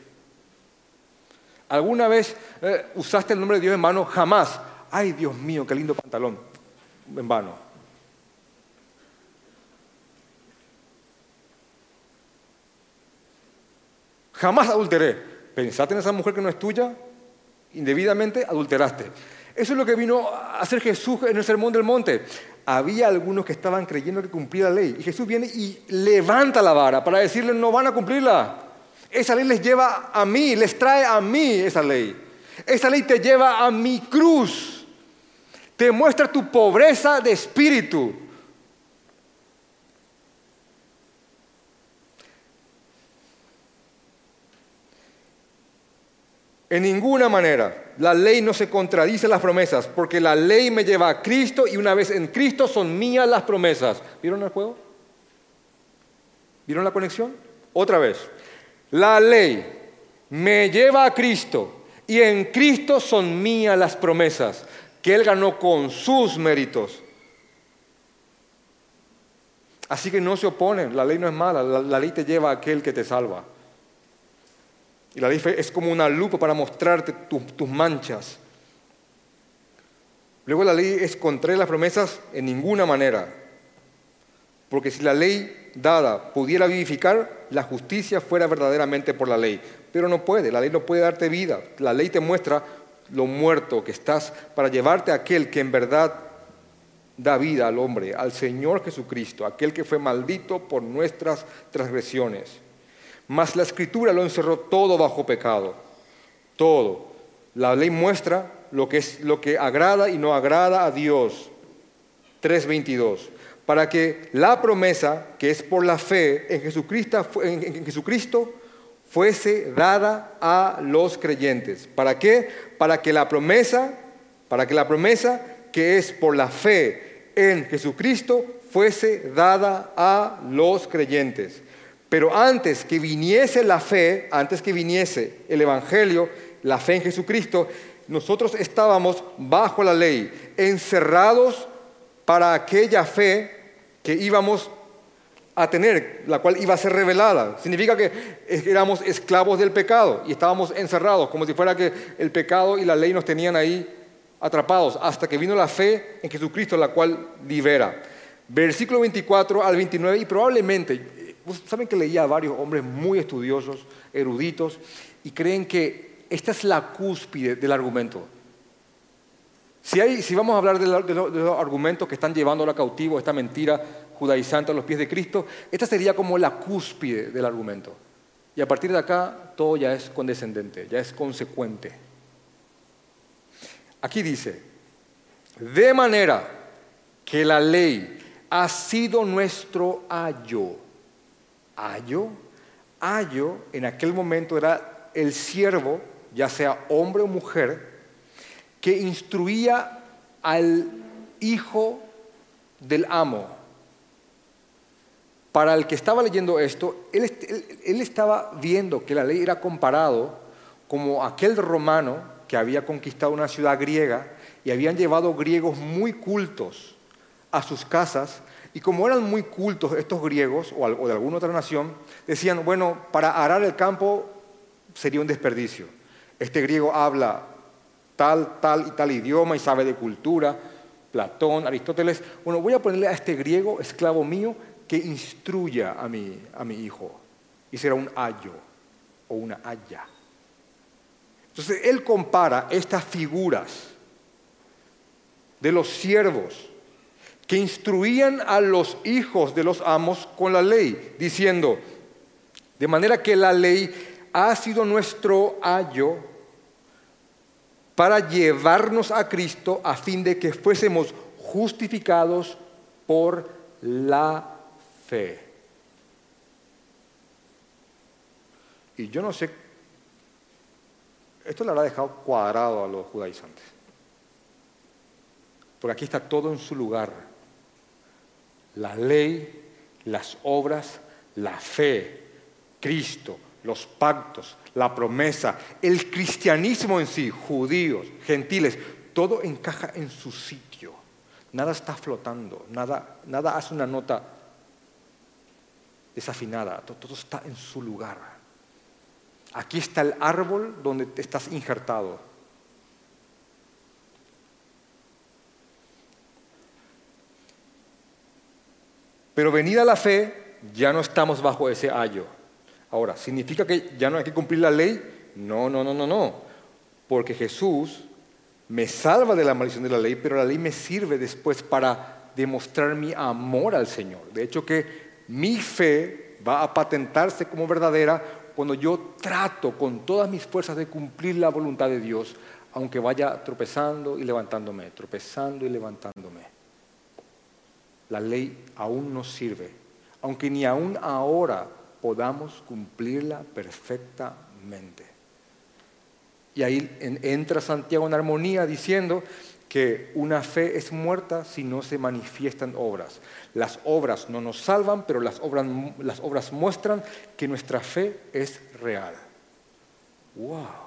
¿Alguna vez eh, usaste el nombre de Dios en vano? Jamás. Ay, Dios mío, qué lindo pantalón. En vano. Jamás adulteré. ¿Pensaste en esa mujer que no es tuya? Indebidamente adulteraste. Eso es lo que vino a hacer Jesús en el Sermón del Monte. Había algunos que estaban creyendo que cumplía la ley. Y Jesús viene y levanta la vara para decirles no van a cumplirla. Esa ley les lleva a mí, les trae a mí esa ley. Esa ley te lleva a mi cruz. Te muestra tu pobreza de espíritu. En ninguna manera. La ley no se contradice las promesas, porque la ley me lleva a Cristo y una vez en Cristo son mías las promesas. ¿Vieron el juego? ¿Vieron la conexión? Otra vez. La ley me lleva a Cristo y en Cristo son mías las promesas que Él ganó con sus méritos. Así que no se oponen, la ley no es mala, la, ley te lleva a aquel que te salva. Y la ley es como una lupa para mostrarte tus manchas. Luego la ley es contraria a las promesas en ninguna manera. Porque si la ley dada pudiera vivificar, la justicia fuera verdaderamente por la ley. Pero no puede, la ley no puede darte vida. La ley te muestra lo muerto que estás para llevarte a aquel que en verdad da vida al hombre, al Señor Jesucristo, aquel que fue maldito por nuestras transgresiones. Mas la escritura lo encerró todo bajo pecado. Todo. La ley muestra lo que es lo que agrada y no agrada a Dios. 3:22. Para que la promesa, que es por la fe en Jesucristo, en Jesucristo, fuese dada a los creyentes. ¿Para qué? Para que la promesa, para que la promesa que es por la fe en Jesucristo fuese dada a los creyentes. Pero antes que viniese la fe, antes que viniese el Evangelio, la fe en Jesucristo, nosotros estábamos bajo la ley, encerrados para aquella fe que íbamos a tener, la cual iba a ser revelada. Significa que éramos esclavos del pecado y estábamos encerrados, como si fuera que el pecado y la ley nos tenían ahí atrapados, hasta que vino la fe en Jesucristo, la cual libera. Versículo 24 al 29, y probablemente, saben que leía a varios hombres muy estudiosos, eruditos, y creen que esta es la cúspide del argumento. Si, vamos a hablar de, los argumentos que están llevando a cautivo esta mentira judaizante a los pies de Cristo, esta sería como la cúspide del argumento. Y a partir de acá todo ya es condescendente, ya es consecuente. Aquí dice, de manera que la ley ha sido nuestro ayo. ¿Ayo? Ayo en aquel momento era el siervo, ya sea hombre o mujer, que instruía al hijo del amo. Para el que estaba leyendo esto, él, estaba viendo que la ley era comparado como aquel romano que había conquistado una ciudad griega y habían llevado griegos muy cultos a sus casas y como eran muy cultos estos griegos o de alguna otra nación, decían, bueno, para arar el campo sería un desperdicio. Este griego habla tal, tal y tal idioma y sabe de cultura, Platón, Aristóteles. Bueno, voy a ponerle a este griego, esclavo mío, que instruya a mi, a mi hijo. Y será un ayo o una haya. Entonces, él compara estas figuras de los siervos que instruían a los hijos de los amos con la ley, diciendo, de manera que la ley ha sido nuestro ayo para llevarnos a Cristo a fin de que fuésemos justificados por la fe. Y yo no sé, esto le habrá dejado cuadrado a los judaizantes. Porque aquí está todo en su lugar. La ley, las obras, la fe, Cristo, los pactos, la promesa, el cristianismo en sí, judíos, gentiles, todo encaja en su sitio. Nada está flotando, nada, nada hace una nota desafinada, todo está en su lugar. Aquí está el árbol donde estás injertado. Pero venida la fe, ya no estamos bajo ese ayo. Ahora, ¿significa que ya no hay que cumplir la ley? No, no, no, no, no. Porque Jesús me salva de la maldición de la ley, pero la ley me sirve después para demostrar mi amor al Señor. De hecho que mi fe va a patentarse como verdadera cuando yo trato con todas mis fuerzas de cumplir la voluntad de Dios, aunque vaya tropezando y levantándome, tropezando y levantándome. La ley aún nos sirve, aunque ni aún ahora podamos cumplirla perfectamente. Y ahí entra Santiago en armonía diciendo que una fe es muerta si no se manifiestan obras. Las obras no nos salvan, pero las obras, muestran que nuestra fe es real. ¡Wow!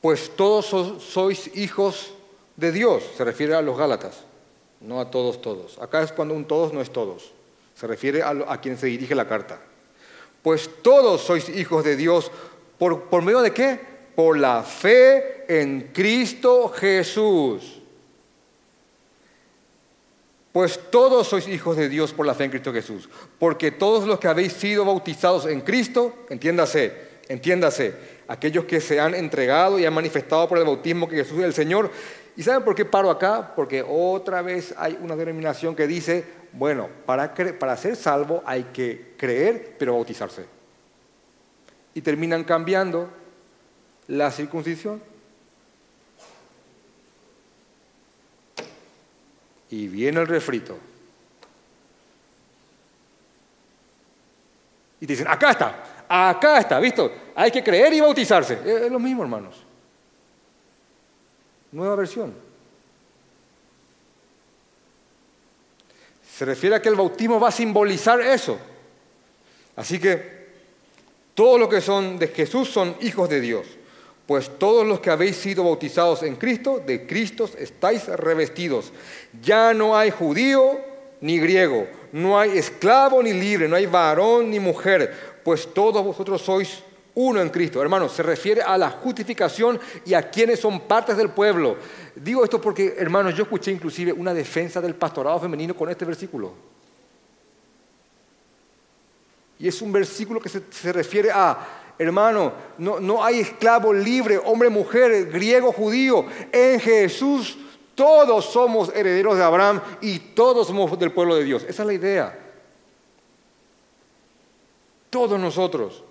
Pues todos sois hijos de Dios, se refiere a los Gálatas no a todos, todos. Acá es cuando un todos no es todos. Se refiere a, quien se dirige la carta. Pues todos sois hijos de Dios. ¿Por, ¿Por medio de qué? Por la fe en Cristo Jesús. Pues todos sois hijos de Dios por la fe en Cristo Jesús. Porque todos los que habéis sido bautizados en Cristo, entiéndase, entiéndase, aquellos que se han entregado y han manifestado por el bautismo que Jesús es el Señor, ¿Y saben por qué paro acá? Porque otra vez hay una denominación que dice, bueno, para, para ser salvo hay que creer, pero bautizarse. Y terminan cambiando la circuncisión. Y viene el refrito. Y dicen, acá está, acá está, ¿visto? Hay que creer y bautizarse. Es lo mismo, hermanos. Nueva versión. Se refiere a que el bautismo va a simbolizar eso. Así que Todos los que son de Jesús son hijos de Dios. Pues todos los que habéis sido bautizados en Cristo, de Cristo estáis revestidos. Ya no hay judío ni griego, no hay esclavo ni libre, no hay varón ni mujer, pues todos vosotros sois uno en Cristo. Hermanos, se refiere a la justificación y a quienes son partes del pueblo. Digo esto porque, hermanos, yo escuché inclusive una defensa del pastorado femenino con este versículo. Y es un versículo que se, refiere a, hermano, no, no hay esclavo libre, hombre, mujer, griego, judío. En Jesús todos somos herederos de Abraham y todos somos del pueblo de Dios. Esa es la idea. Todos nosotros.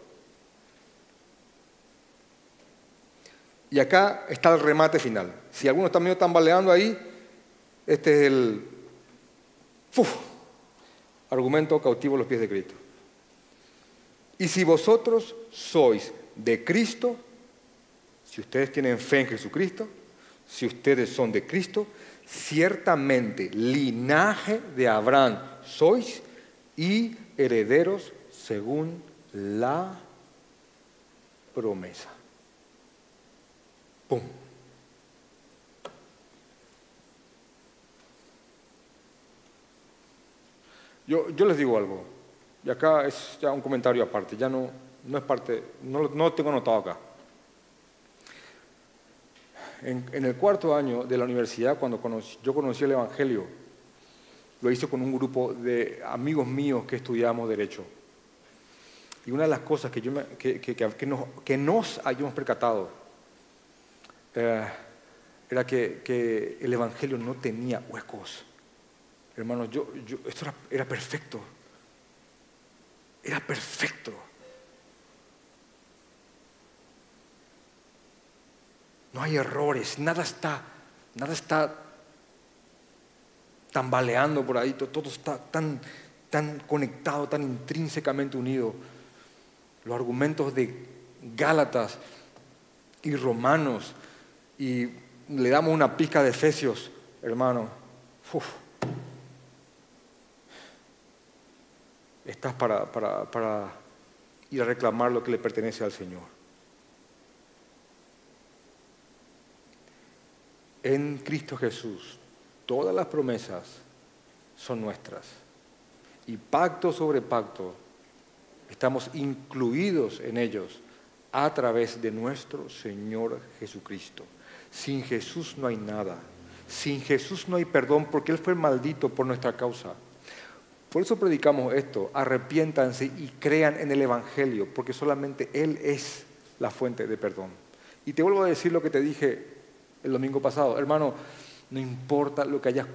Y acá está el remate final. Si alguno está medio tambaleando ahí, este es el argumento cautivo a los pies de Cristo. Y si vosotros sois de Cristo, si ustedes tienen fe en Jesucristo, si ustedes son de Cristo, ciertamente linaje de Abraham sois y herederos según la promesa. ¡Pum! Yo, yo les digo algo. Y acá es ya un comentario aparte, ya no, no es parte, no, lo tengo anotado acá. En, el cuarto año de la universidad, cuando yo conocí el Evangelio, lo hice con un grupo de amigos míos que estudiábamos Derecho. Y una de las cosas que, yo que, que, nos, que nos hayamos percatado eh, era que, el Evangelio no tenía huecos. Hermanos, yo, esto era perfecto. Era perfecto. No hay errores, nada está, nada está tambaleando por ahí, todo está tan, tan conectado, tan intrínsecamente unido. Los argumentos de Gálatas y Romanos, y le damos una pizca de Efesios, hermano. Estás para, ir a reclamar lo que le pertenece al Señor. En Cristo Jesús, todas las promesas son nuestras. Y pacto sobre pacto, estamos incluidos en ellos a través de nuestro Señor Jesucristo. Sin Jesús no hay nada. Sin Jesús no hay perdón porque Él fue maldito por nuestra causa. Por eso predicamos esto, arrepiéntanse y crean en el Evangelio, porque solamente Él es la fuente de perdón. Y te vuelvo a decir lo que te dije el domingo pasado, hermano, no importa lo que hayas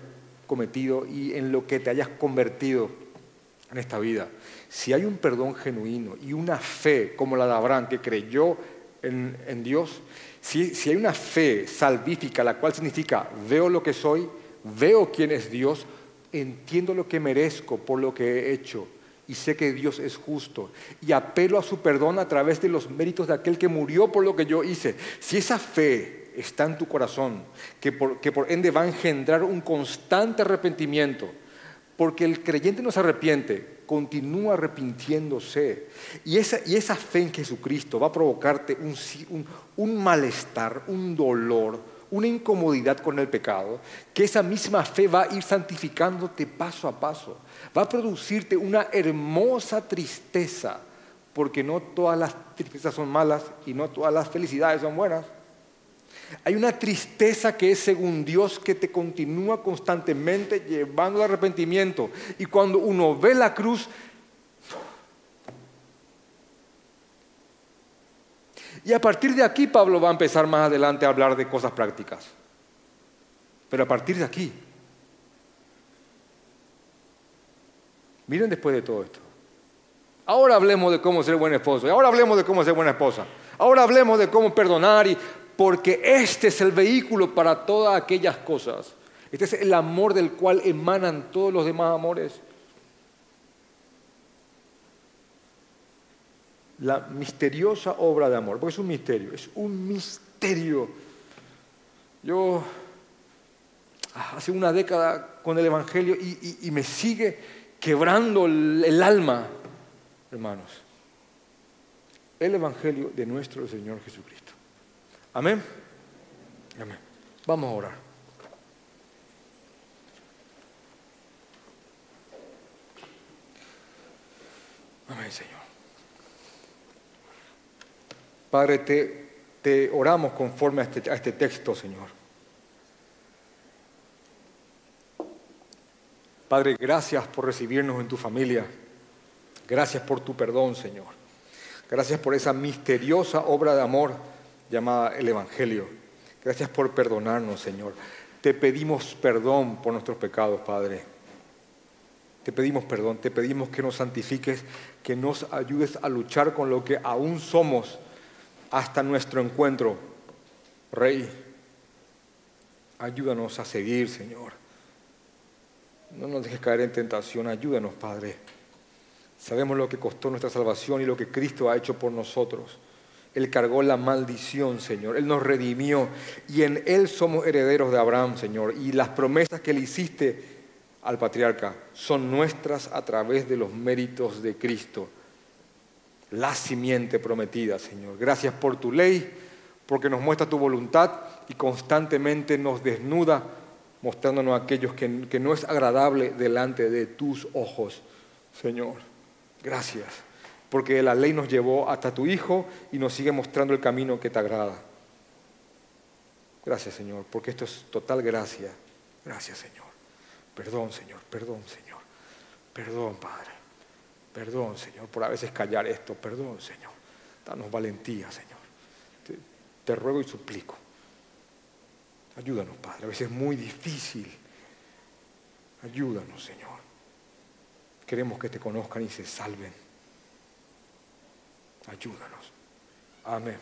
cometido y en lo que te hayas convertido en esta vida, si hay un perdón genuino y una fe como la de Abraham que creyó en, Dios, si, si hay una fe salvífica, la cual significa veo lo que soy, veo quién es Dios, entiendo lo que merezco por lo que he hecho y sé que Dios es justo y apelo a su perdón a través de los méritos de aquel que murió por lo que yo hice. Si esa fe está en tu corazón, que por, que por ende va a engendrar un constante arrepentimiento, porque el creyente no se arrepiente, continúa arrepintiéndose. Y esa, y esa fe en Jesucristo va a provocarte un, un malestar, un dolor, una incomodidad con el pecado, que esa misma fe va a ir santificándote paso a paso. Va a producirte una hermosa tristeza, porque no todas las tristezas son malas y no todas las felicidades son buenas. Hay una tristeza que es según Dios que te continúa constantemente llevando al arrepentimiento. Y cuando uno ve la cruz, Y a partir de aquí Pablo va a empezar más adelante a hablar de cosas prácticas. Pero a partir de aquí, miren después de todo esto. Ahora hablemos de cómo ser buen esposo. Y ahora hablemos de cómo ser buena esposa. Ahora hablemos de cómo perdonar. Y, porque este es el vehículo para todas aquellas cosas. Este es el amor del cual emanan todos los demás amores. la misteriosa obra de amor, porque es un misterio, es un misterio. Yo ah, hace una década con el Evangelio y, me sigue quebrando el, alma, hermanos. el Evangelio de nuestro Señor Jesucristo. Amén. Amén. Vamos a orar. Amén, Señor. Padre, te, te oramos conforme a este, a este texto, Señor. Padre, gracias por recibirnos en tu familia. Gracias por tu perdón, Señor. Gracias por esa misteriosa obra de amor llamada el Evangelio. Gracias por perdonarnos, Señor. Te pedimos perdón por nuestros pecados, Padre. Te pedimos perdón, te pedimos que nos santifiques, que nos ayudes a luchar con lo que aún somos hasta nuestro encuentro. Rey, ayúdanos a seguir, Señor. No nos dejes caer en tentación, ayúdanos, Padre. Sabemos lo que costó nuestra salvación y lo que Cristo ha hecho por nosotros. Él cargó la maldición, Señor. Él nos redimió y en Él somos herederos de Abraham, Señor. Y las promesas que le hiciste al patriarca son nuestras a través de los méritos de Cristo. La simiente prometida, Señor. Gracias por tu ley, porque nos muestra tu voluntad y constantemente nos desnuda, mostrándonos a aquellos que, que no es agradable delante de tus ojos, Señor. Gracias, porque la ley nos llevó hasta tu Hijo y nos sigue mostrando el camino que te agrada. Gracias, Señor, porque esto es total gracia. Gracias, Señor. Perdón, Señor, perdón, Señor. Perdón, Padre. Perdón, Señor, por a veces callar esto. Perdón, Señor. Danos valentía, Señor. Te, te ruego y suplico. Ayúdanos, Padre. A veces es muy difícil. Ayúdanos, Señor. Queremos que te conozcan y se salven. Ayúdanos. Amén.